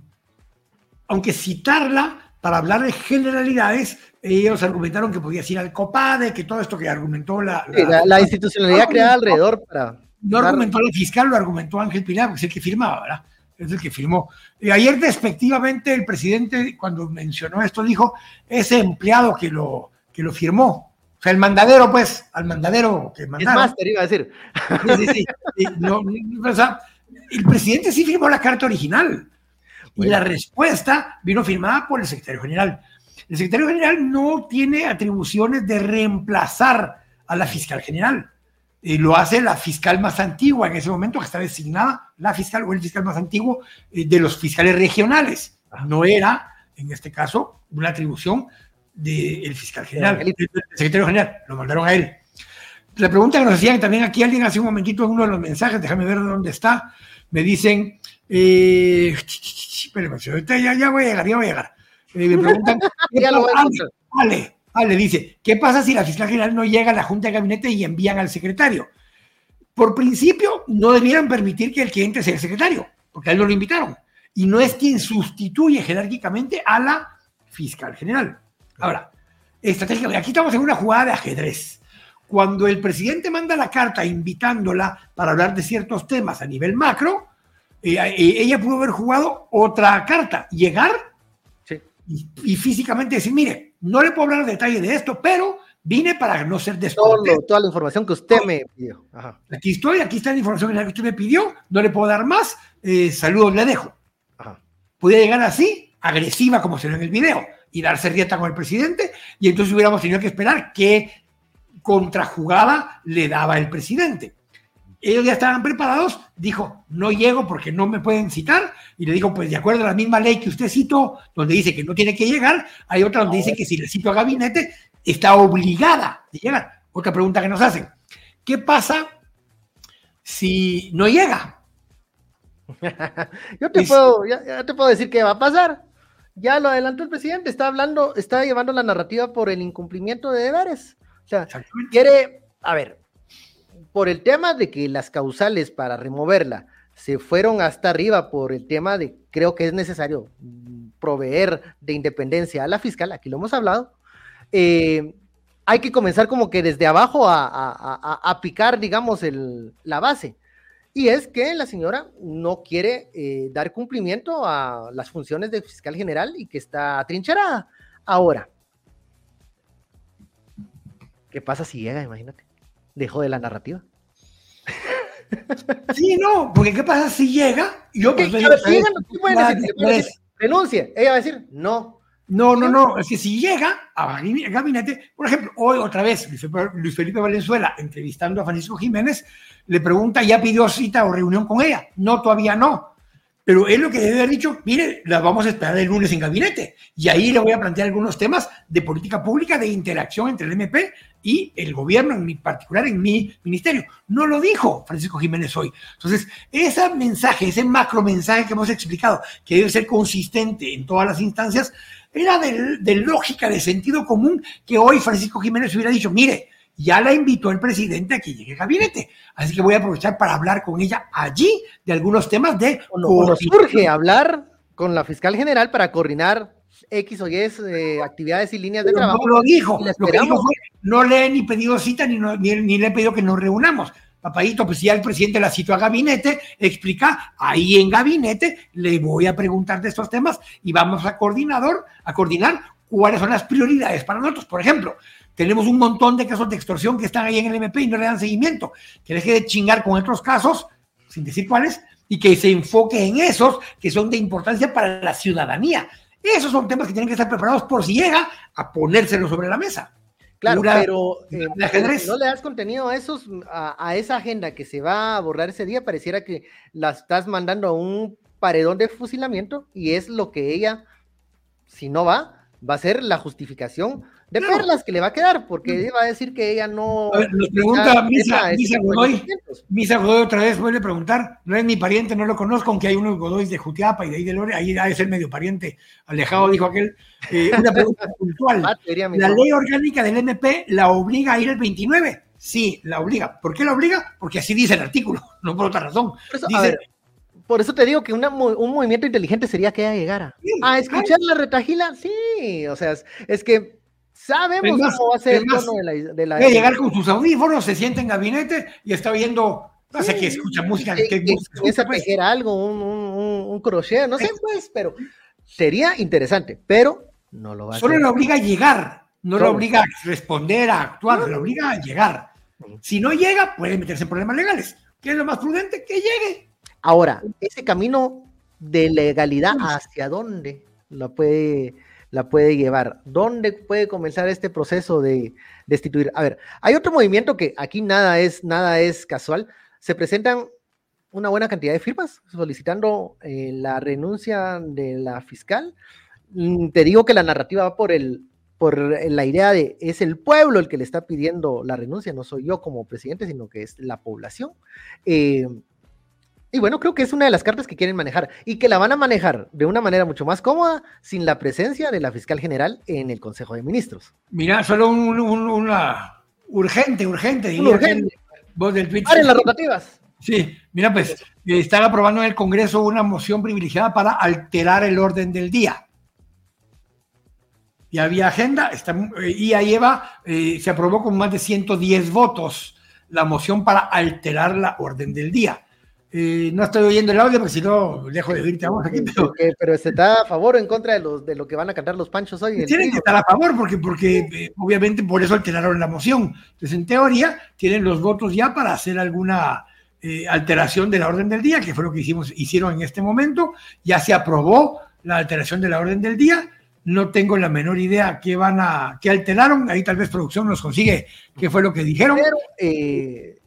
aunque citarla para hablar de generalidades, ellos argumentaron que podía ir al COPADE, que todo esto que argumentó la... La, institucionalidad creada alrededor para... No argumentó el fiscal, lo argumentó Ángel Pilar, que es el que firmaba, ¿verdad? Es el que firmó. Y ayer, despectivamente, el presidente, cuando mencionó esto, dijo, ese empleado que lo, que lo firmó, sea, el mandadero, pues, al mandadero que mandaron. Es máster, iba a decir. Sí, sí, sí. el presidente sí firmó la carta original. Y la respuesta vino firmada por el secretario general. El secretario general no tiene atribuciones de reemplazar a la fiscal general. Eh, lo hace la fiscal más antigua en ese momento, que está designada, la fiscal o el fiscal más antiguo eh, de los fiscales regionales. No era, en este caso, una atribución del fiscal general, el secretario general, lo mandaron a él. La pregunta que nos hacían también aquí alguien hace un momentito en uno de los mensajes, déjame ver dónde está, me dicen, eh, ya, ya voy a llegar, ya voy a llegar. Eh, me preguntan, Ale, Ale, dice, ¿qué pasa si la fiscal general no llega a la junta de gabinete y envían al secretario? Por principio, no debieran permitir que el cliente sea el secretario, porque a él no lo invitaron. Y no es quien sustituye jerárquicamente a la fiscal general. Ahora, estrategia, aquí estamos en una jugada de ajedrez. Cuando el presidente manda la carta invitándola para hablar de ciertos temas a nivel macro, eh, eh, ella pudo haber jugado otra carta, llegar y, físicamente decir, mire, no le puedo hablar detalle de esto, pero vine para no ser descortés. Toda la información que usted me pidió. Aquí estoy, aquí está la información que usted me pidió, no le puedo dar más, eh, saludos le dejo. Ajá. Podía llegar así, agresiva como se ve en el video y darse rieta con el presidente, y entonces hubiéramos tenido que esperar qué contrajugada le daba el presidente. Ellos ya estaban preparados, dijo, no llego porque no me pueden citar, y le dijo, pues de acuerdo a la misma ley que usted citó, donde dice que no tiene que llegar, hay otra donde dice que si le cito a gabinete, está obligada de llegar. Otra pregunta que nos hacen, ¿qué pasa si no llega. Yo te, puedo, ya, te puedo decir qué va a pasar. Ya lo adelantó el presidente, está hablando, está llevando la narrativa por el incumplimiento de deberes. O sea, quiere, a ver, por el tema de que las causales para removerla se fueron hasta arriba por el tema de creo que es necesario proveer de independencia a la fiscal, aquí lo hemos hablado, eh, hay que comenzar como que desde abajo a, picar, digamos, la base. Y es que la señora no quiere eh, dar cumplimiento a las funciones de fiscal general y que está trincherada. Ahora, ¿qué pasa si llega? Imagínate. Dejo de la narrativa. Sí, no, porque ¿qué pasa si llega? Yo, pues, renuncie. Ella va a decir, no, no, no, no, es que si llega a gabinete, por ejemplo, hoy otra vez Luis Felipe Valenzuela entrevistando a Francisco Jiménez, le pregunta, ¿ya pidió cita o reunión con ella? No, todavía no. Pero él lo que debe haber dicho, mire, la vamos a esperar el lunes en gabinete. Y ahí le voy a plantear algunos temas de política pública, de interacción entre el MP y el gobierno, en mi particular en mi ministerio. No lo dijo Francisco Jiménez hoy. Entonces, ese mensaje, ese macro mensaje que hemos explicado, que debe ser consistente en todas las instancias, era de, lógica, de sentido común, que hoy Francisco Jiménez hubiera dicho, mire, ya la invitó el presidente a que llegue al gabinete. Así que voy a aprovechar para hablar con ella allí de algunos temas de... Cuando, surge hablar con la fiscal general para coordinar X o Y eh, actividades y líneas de trabajo. No lo dijo. Lo que dijo fue, no le he ni pedido cita ni, ni, le he pedido que nos reunamos. Papadito, pues ya el presidente la citó a gabinete, explica, ahí en gabinete le voy a preguntar de estos temas y vamos a coordinador, a coordinar cuáles son las prioridades para nosotros. Por ejemplo, tenemos un montón de casos de extorsión que están ahí en el MP y no le dan seguimiento. Que deje de chingar con otros casos, sin decir cuáles, y que se enfoque en esos que son de importancia para la ciudadanía. Esos son temas que tienen que estar preparados por si llega a ponérselos sobre la mesa. Claro, pero eh, no le das contenido a, esos, a, esa agenda que se va a abordar ese día, pareciera que la estás mandando a un paredón de fusilamiento y es lo que ella, si no va, va a ser la justificación de perlas que le va a quedar, porque va a decir que ella no. A ver, nos pregunta Misa, Misa Godoy, Misa Godoy otra vez vuelve a preguntar, no es mi pariente, no lo conozco, aunque hay unos Godoy de Jutiapa y de ahí de Lore, ahí de ser medio pariente, alejado, dijo aquel. Eh, una pregunta puntual. ¿La ley orgánica del MP la obliga a ir el 29? Sí, la obliga. ¿Por qué la obliga? Porque así dice el artículo, no por otra razón. Por eso, te digo que un movimiento inteligente sería que ella llegara. a escuchar la retajila, sí, o sea, es que Sabemos cómo va a ser el tono de la, de la... llegar con sus audífonos, se siente en gabinete y está viendo, no sé qué, escucha música. Que, que, a tejer algo, un, un, un, crochet, no sé, pues, pero sería interesante, pero no lo va a Solo le obliga a llegar, no lo obliga a responder, a actuar, le obliga a llegar. Si no llega, puede meterse en problemas legales. ¿Qué es lo más prudente? Que llegue. Ahora, ese camino de legalidad, ¿hacia dónde lo puede la puede llevar? ¿Dónde puede comenzar este proceso de destituir? A ver, hay otro movimiento que aquí nada es, nada es casual. Se presentan una buena cantidad de firmas solicitando eh, la renuncia de la fiscal. Mm, te digo que la narrativa va por el por la idea de es el pueblo el que le está pidiendo la renuncia, no soy yo como presidente, sino que es la población. Eh, y bueno, creo que es una de las cartas que quieren manejar y que la van a manejar de una manera mucho más cómoda sin la presencia de la fiscal general en el Consejo de Ministros. Mira, solo una urgente, urgente, urgente. Voz del tweet. las rotativas. Sí, mira, pues eh, están aprobando en el Congreso una moción privilegiada para alterar el orden del día. Y había agenda, está, y ahí lleva, eh, se aprobó con más de 110 votos la moción para alterar la orden del día no estoy oyendo el audio porque si no dejo de oírte a vos aquí. Pero, pero se está a favor o en contra de, los, de lo que van a cantar los panchos hoy. Tienen que estar a favor porque, porque eh, obviamente por eso alteraron la moción. Entonces, en teoría, tienen los votos ya para hacer alguna eh, alteración de la orden del día, que fue lo que hicimos, hicieron en este momento. Ya se aprobó la alteración de la orden del día. No tengo la menor idea qué van a, qué alteraron. Ahí tal vez producción nos consigue qué fue lo que dijeron. Pero, eh,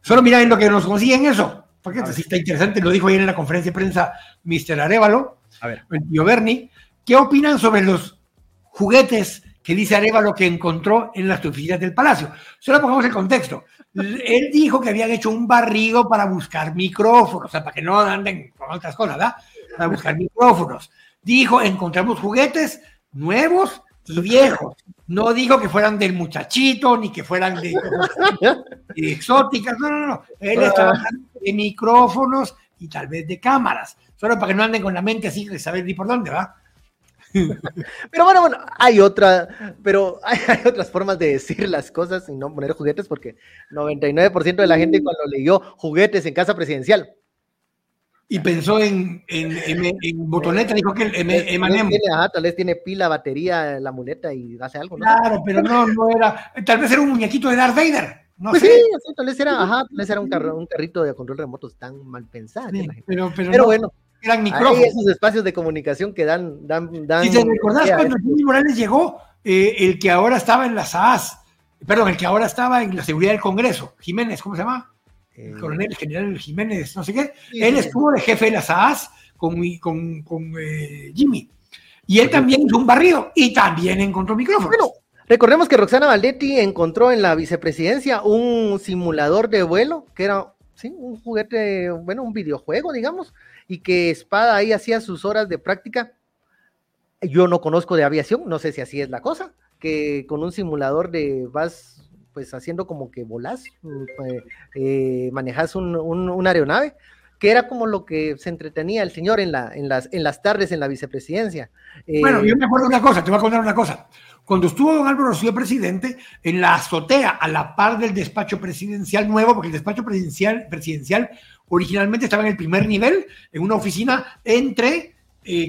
Solo miren lo que nos consiguen eso porque esto sí está interesante, lo dijo ayer en la conferencia de prensa Mr. Arevalo, a ver. el tío Bernie. ¿Qué opinan sobre los juguetes que dice Arevalo que encontró en las oficinas del Palacio? Solo pongamos el contexto. Él dijo que habían hecho un barrido para buscar micrófonos, o sea, para que no anden con otras cosas, ¿verdad? Para buscar micrófonos. Dijo, encontramos juguetes nuevos y viejos. No dijo que fueran del muchachito, ni que fueran de, de exóticas, no, no, no. Él estaba hablando de micrófonos y tal vez de cámaras, solo para que no anden con la mente así de saber ni por dónde, ¿va? Pero bueno, bueno, hay otra, pero hay, hay, otras formas de decir las cosas y no poner juguetes porque 99% de la gente cuando leyó juguetes en casa presidencial. Y pensó en, en, en, en botoneta, dijo que el M&M. tal vez tiene pila, batería, la muleta y hace algo. ¿no? Claro, pero no, no era, tal vez era un muñequito de Darth Vader. No pues sé. sí, tal vez era, ajá, tal vez era un, carro, un carrito de control remoto tan mal pensado. Sí, pero, pero, pero no. bueno, eran micrófonos. Hay esos espacios de comunicación que dan. dan, dan si te recordás cuando Jimmy Morales llegó, eh, el que ahora estaba en la SAS, perdón, el que ahora estaba en la seguridad del Congreso, Jiménez, ¿cómo se llama? El coronel general Jiménez, no sé qué. Sí, él estuvo de jefe de la SAS con, con, con eh, Jimmy. Y él también hizo un barrido y también encontró micrófonos. Bueno, recordemos que Roxana Valdetti encontró en la vicepresidencia un simulador de vuelo, que era ¿sí? un juguete, bueno, un videojuego, digamos, y que Espada ahí hacía sus horas de práctica. Yo no conozco de aviación, no sé si así es la cosa, que con un simulador de vas pues haciendo como que volás, eh, eh, manejas un, un, una aeronave, que era como lo que se entretenía el señor en, la, en, las, tardes en la vicepresidencia. Eh, bueno, yo me acuerdo una cosa, te voy a contar una cosa. Cuando estuvo don Álvaro Rocío presidente, en la azotea, a la par del despacho presidencial nuevo, porque el despacho presidencial, presidencial originalmente estaba en el primer nivel, en una oficina entre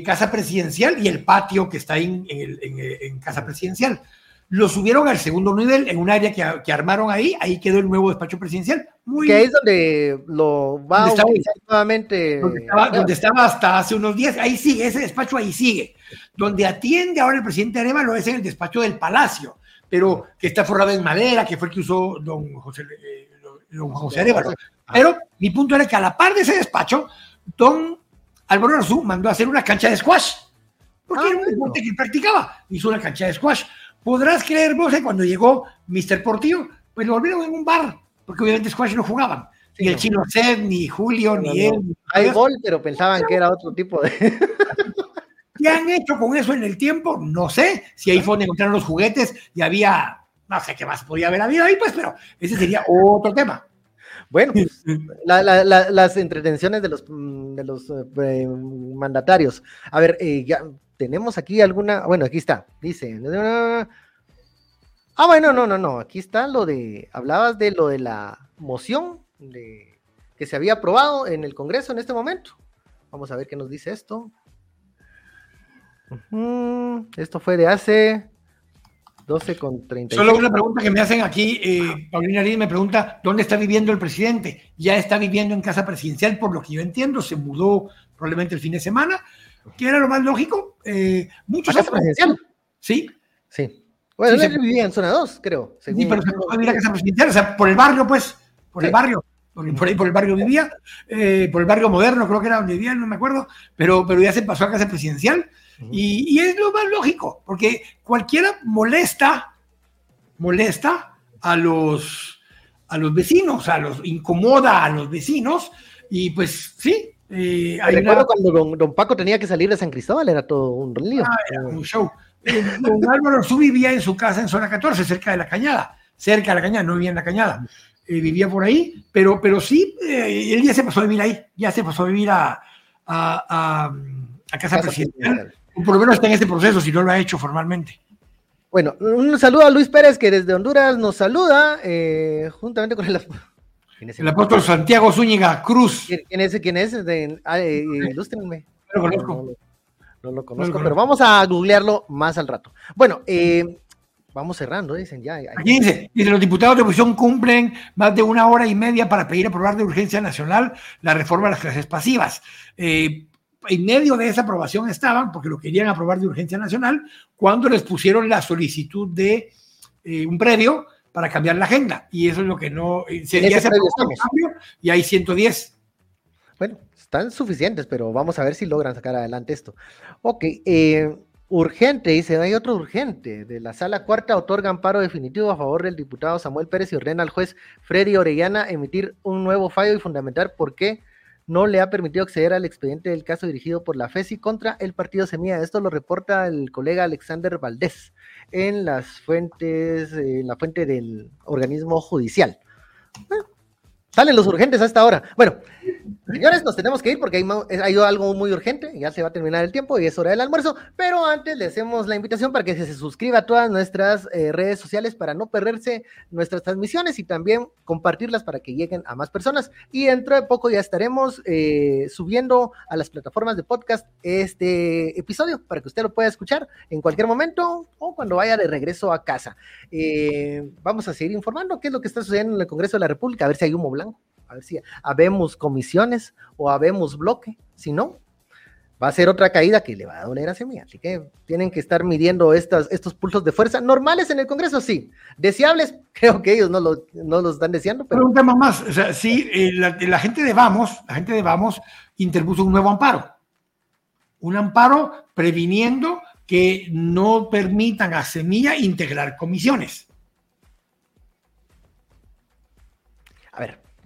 Casa Presidencial y el patio que está en Casa Presidencial. Lo subieron al segundo nivel en un área que, que, armaron ahí, ahí quedó el nuevo despacho presidencial. Muy, que es donde lo va a estaba, nuevamente. Donde estaba, donde estaba, hasta hace unos días, ahí sigue, ese despacho ahí sigue. Donde atiende ahora el presidente Arevalo es en el despacho del Palacio, pero que está forrado en madera, que fue el que usó don José, eh, don José Arevalo. Pero mi punto era que a la par de ese despacho, don Álvaro Arzú mandó a hacer una cancha de squash. Porque ah, era un deporte que practicaba. Hizo una cancha de squash. Podrás creer, vos, que cuando llegó Mr. Portillo, pues lo volvieron en un bar, porque obviamente squash no jugaban. Sí, ni el chino Seth, ni Julio, no, ni no. él. Hay gol, pero pensaban que era otro tipo de. ¿Qué han hecho con eso en el tiempo? No sé. Si ahí fue donde encontraron los juguetes y había, no sé qué más podía haber habido ahí, pues, pero ese sería otro tema. Bueno, pues, la, la, la, las entretenciones de los, de los eh, mandatarios. A ver, eh, ya tenemos aquí alguna, bueno, aquí está, dice, ah, bueno, no, no, no, aquí está lo de, hablabas de lo de la moción de, que se había aprobado en el Congreso en este momento. Vamos a ver qué nos dice esto. Uh -huh. Esto fue de hace 12 con 30. Solo una pregunta que me hacen aquí, eh, Paulina Ariz me pregunta, ¿dónde está viviendo el presidente? Ya está viviendo en casa presidencial, por lo que yo entiendo, se mudó probablemente el fin de semana, que era lo más lógico. Eh, muchos ¿A casa presidencial? Sí. Sí. Bueno, sí, él se... vivía en zona 2, creo. Según... Sí, pero se mudó a vivir a casa presidencial, o sea, por el barrio, pues, por sí. el barrio. Por, por, ahí por el barrio vivía, eh, por el barrio moderno, creo que era donde vivía, no me acuerdo, pero, pero ya se pasó a casa presidencial. Y, y, es lo más lógico, porque cualquiera molesta, molesta a los, a los vecinos, a los incomoda a los vecinos, y pues sí. Eh, hay Recuerdo una... cuando don, don, Paco tenía que salir de San Cristóbal, era todo un lío. Ah, era un show. Eh, don Álvaro Su vivía en su casa en zona 14, cerca de la cañada, cerca de la cañada, no vivía en la cañada, eh, vivía por ahí, pero, pero sí, él ya se pasó a vivir ahí, ya se pasó a vivir a, a, a, a casa, casa presidencial por lo menos está en este proceso, si no lo ha hecho formalmente. Bueno, un saludo a Luis Pérez, que desde Honduras nos saluda, eh, juntamente con el, es el apóstol Santiago Zúñiga Cruz. ¿Quién es? ¿Quién es? De, eh, ilústrenme. No lo conozco. No, no, no lo conozco, no pero vamos a googlearlo más al rato. Bueno, eh, vamos cerrando, dicen ya. Aquí dice, dice, los diputados de oposición cumplen más de una hora y media para pedir aprobar de urgencia nacional la reforma de las clases pasivas. Eh, en medio de esa aprobación estaban, porque lo querían aprobar de urgencia nacional, cuando les pusieron la solicitud de eh, un previo para cambiar la agenda. Y eso es lo que no... Sería ese cambio y hay 110. Bueno, están suficientes, pero vamos a ver si logran sacar adelante esto. Ok, eh, Urgente, dice, hay otro urgente. De la sala cuarta otorga amparo definitivo a favor del diputado Samuel Pérez y ordena al juez Freddy Orellana emitir un nuevo fallo y fundamentar por qué no le ha permitido acceder al expediente del caso dirigido por la FESI contra el partido Semilla. Esto lo reporta el colega Alexander Valdés en las fuentes, en la fuente del organismo judicial. Salen los urgentes hasta ahora. Bueno, señores, nos tenemos que ir porque ha ido algo muy urgente, ya se va a terminar el tiempo y es hora del almuerzo, pero antes le hacemos la invitación para que se suscriba a todas nuestras eh, redes sociales para no perderse nuestras transmisiones y también compartirlas para que lleguen a más personas. Y dentro de poco ya estaremos eh, subiendo a las plataformas de podcast este episodio para que usted lo pueda escuchar en cualquier momento o cuando vaya de regreso a casa. Eh, vamos a seguir informando qué es lo que está sucediendo en el Congreso de la República, a ver si hay humo blanco a ver si habemos comisiones o habemos bloque, si no, va a ser otra caída que le va a doler a Semilla. Así que tienen que estar midiendo estas, estos pulsos de fuerza normales en el Congreso, sí. Deseables, creo que ellos no lo, los están deseando. Pero un tema más, o sea, sí, eh, la, gente de Vamos, la gente de Vamos interpuso un nuevo amparo. Un amparo previniendo que no permitan a Semilla integrar comisiones.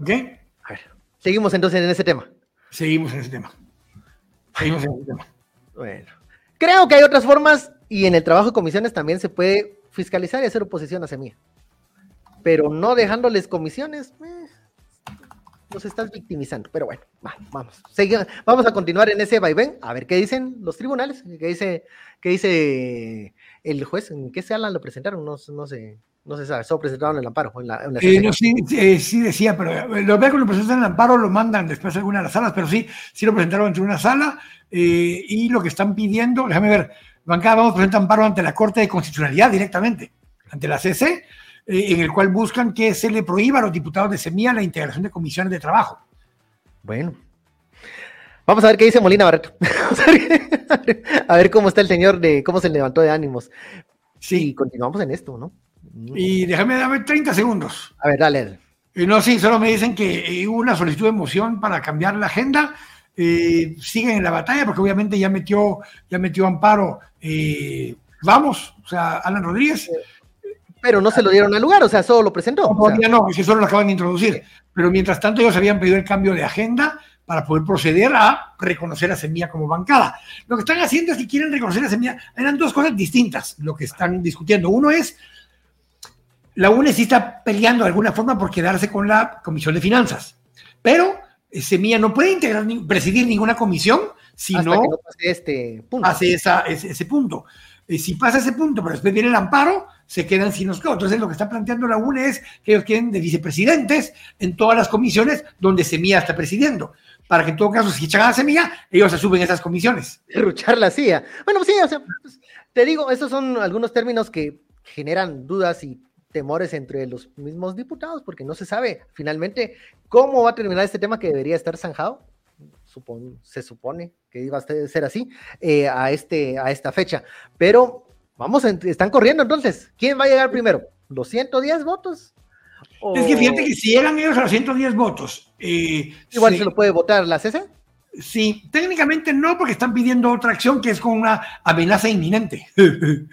¿Qué? A ver, seguimos entonces en ese tema. Seguimos en ese tema. Seguimos en ese tema. Bueno, creo que hay otras formas y en el trabajo de comisiones también se puede fiscalizar y hacer oposición a Semilla. Pero no dejándoles comisiones, eh, los estás victimizando. Pero bueno, vamos. vamos a continuar en ese vaivén, a ver qué dicen los tribunales, qué dice, qué dice el juez, en qué sala lo presentaron, no, no sé. No se sabe, solo presentaron el amparo. En la, eh, no, sí, eh, sí, decía, pero eh, los que lo presentan el amparo lo mandan después a alguna de las salas, pero sí, sí lo presentaron entre una sala y lo que están pidiendo, déjame ver, bancada vamos a presentar amparo ante la Corte de Constitucionalidad directamente, ante la CC, en el cual buscan que se le prohíba a los diputados de Semilla la integración de comisiones de trabajo. Bueno, Vamos a ver qué dice Molina Barreto. a ver cómo está el señor de cómo se levantó de ánimos. Sí, continuamos en esto, ¿no? Y déjame darme 30 segundos. A ver, dale. Eh, no, sí, solo me dicen que eh, hubo una solicitud de moción para cambiar la agenda. Eh, siguen en la batalla porque obviamente ya metió, ya metió amparo. vamos, o sea, Alan Rodríguez. Pero no se lo dieron al lugar, o sea, solo lo presentó. No, todavía no, es que solo lo acaban de introducir. Pero mientras tanto ellos habían pedido el cambio de agenda para poder proceder a reconocer a Semilla como bancada. Lo que están haciendo es que quieren reconocer a Semilla. Eran dos cosas distintas lo que están discutiendo. Uno es la UNE sí está peleando de alguna forma por quedarse con la Comisión de Finanzas, pero eh, Semilla no puede integrar ni, presidir ninguna comisión si no, pase este punto. hace ese, punto. Eh, si pasa ese punto, pero después viene el amparo, se quedan sin los Entonces, lo que está planteando la UNE es que ellos quieren de vicepresidentes en todas las comisiones donde Semilla está presidiendo. Para que en todo caso, si echan a Semilla, ellos asumen esas comisiones. Ruchar la CIA. Bueno, sí, o sea, pues, te digo, estos son algunos términos que generan dudas y temores entre los mismos diputados, porque no se sabe finalmente cómo va a terminar este tema que debería estar zanjado. se supone que iba a ser así eh, a, este, a esta fecha. Pero vamos, están corriendo entonces. ¿Quién va a llegar primero? ¿Los 110 votos? Es que fíjate que si llegan ellos a los 110 votos. Eh, Igual se, lo puede votar la CC. Sí, técnicamente no, porque están pidiendo otra acción que es con una amenaza inminente.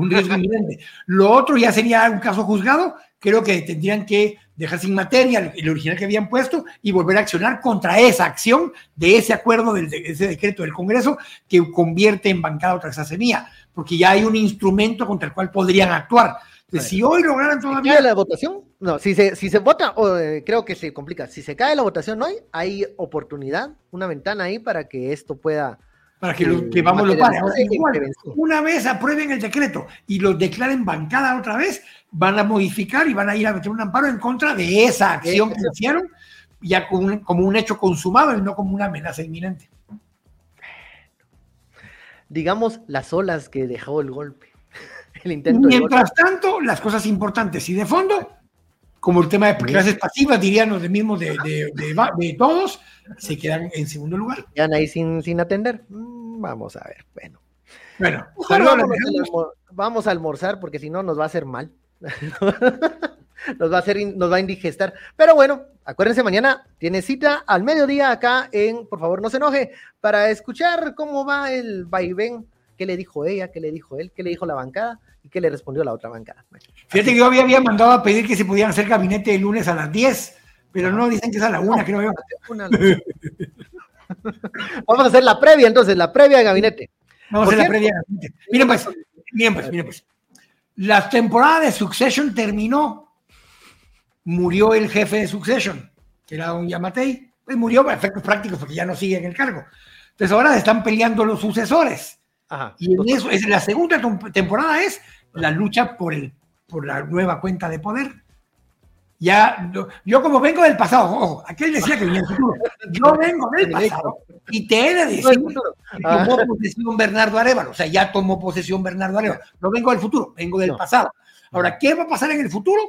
un riesgo inminente. Lo otro ya sería un caso juzgado, creo que tendrían que dejar sin materia el, original que habían puesto y volver a accionar contra esa acción de ese acuerdo, de ese decreto del Congreso que convierte en bancada otra semilla, porque ya hay un instrumento contra el cual podrían actuar. si hoy lograran todavía... ¿Cae la votación? No, si se, si se vota, eh, creo que se complica. Si se cae la votación hoy, hay oportunidad, una ventana ahí para que esto pueda para que, lo, que vamos lo pare. una vez aprueben el decreto y lo declaren bancada otra vez, van a modificar y van a ir a meter un amparo en contra de esa acción que hicieron, ya como un, como un hecho consumado y no como una amenaza inminente. Digamos las olas que dejó el golpe. El intento Mientras tanto, las cosas importantes y de fondo, como el tema de clases pasivas, dirían los mismos de, de, de, todos, se quedan en segundo lugar. Quedan ahí sin, sin atender. Mm, vamos a ver, bueno. Bueno, vamos, a almorzar porque si no nos va a hacer mal. nos va a hacer, nos va a indigestar. Pero bueno, acuérdense, mañana tiene cita al mediodía acá en, por favor, no se enoje, para escuchar cómo va el vaivén qué le dijo ella, qué le dijo él, qué le dijo la bancada qué le respondió la otra bancada. Fíjate que yo había, había, mandado a pedir que se pudieran hacer gabinete el lunes a las 10, pero no dicen que es a la una, creo yo. Vamos a hacer la previa entonces, la previa de gabinete. Vamos a hacer la previa de gabinete. Miren pues, miren pues, miren pues. La temporada de Succession terminó. Murió el jefe de Succession, que era don Yamatei. Pues murió por efectos prácticos porque ya no sigue en el cargo. Entonces ahora están peleando los sucesores. Ajá, y en eso, es, la segunda temporada es la lucha por, el, por la nueva cuenta de poder. Ya, yo como vengo del pasado, ojo, aquel decía que venía del futuro. Yo vengo del pasado y te he de decir que tomó posesión Bernardo Arevalo. O sea, ya tomó posesión Bernardo Arevalo. No vengo del futuro, vengo del pasado. Ahora, ¿qué va a pasar en el futuro?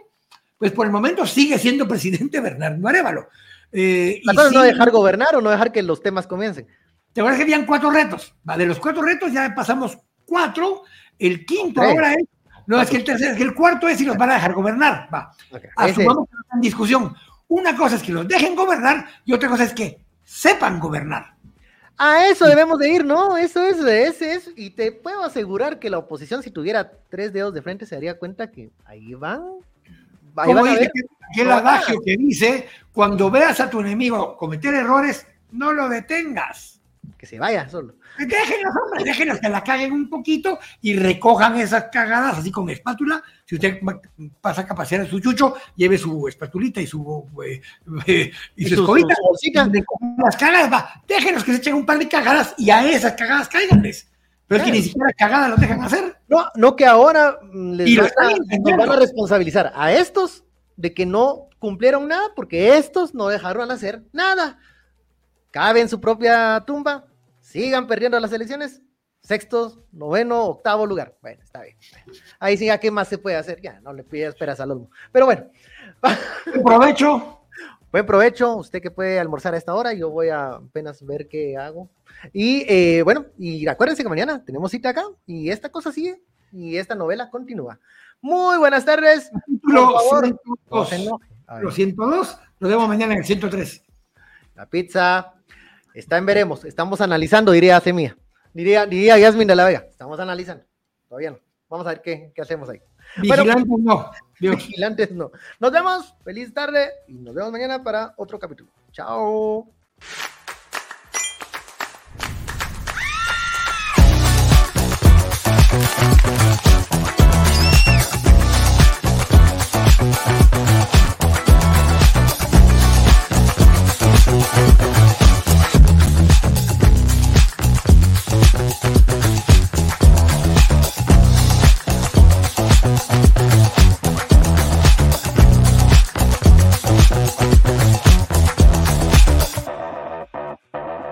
Pues por el momento sigue siendo presidente Bernardo Arevalo. Eh, y no dejar gobernar o no dejar que los temas comiencen. Te acuerdas que habían cuatro retos. De los cuatro retos ya pasamos cuatro. El quinto ahora es no, es que el tercero, es que el cuarto es si los van a dejar gobernar. Va. Asumamos que en discusión. Una cosa es que los dejen gobernar y otra cosa es que sepan gobernar. A eso debemos de ir, ¿no? Eso es, ese es. Y te puedo asegurar que la oposición, si tuviera tres dedos de frente, se daría cuenta que ahí van. Ahí van a ver, que, el adagio que dice, cuando veas a tu enemigo cometer errores, no lo detengas. Que se vaya solo. Déjenlos, hombre, déjenlos que la caguen un poquito y recojan esas cagadas así con espátula. Si usted pasa a a su chucho, lleve su espatulita y su, eh, eh, y, su, escobita. las cagadas, va. Déjenlos que se echen un par de cagadas y a esas cagadas cáiganles. Pero es que ni siquiera cagadas las dejan hacer. No, no que ahora les van, a, van a responsabilizar a estos de que no cumplieron nada porque estos no dejaron hacer nada. Cabe en su propia tumba, sigan perdiendo las elecciones, sexto, noveno, octavo lugar. Bueno, está bien. Ahí sí, ¿qué más se puede hacer? Ya, no le pide esperas al olmo. Pero bueno. Buen provecho. Buen provecho, usted que puede almorzar a esta hora, yo voy a apenas ver qué hago. Y eh, bueno, y acuérdense que mañana tenemos cita acá y esta cosa sigue y esta novela continúa. Muy buenas tardes. Por favor, Lo 102, nos vemos mañana en el 103. La pizza. Está en veremos, estamos analizando, diría Semilla. Diría, diría Yasmin de la Vega, estamos analizando. Todavía no. Vamos a ver qué, qué hacemos ahí. Pues, vigilantes no. Vigilantes no. Nos vemos, feliz tarde y nos vemos mañana para otro capítulo. Chao.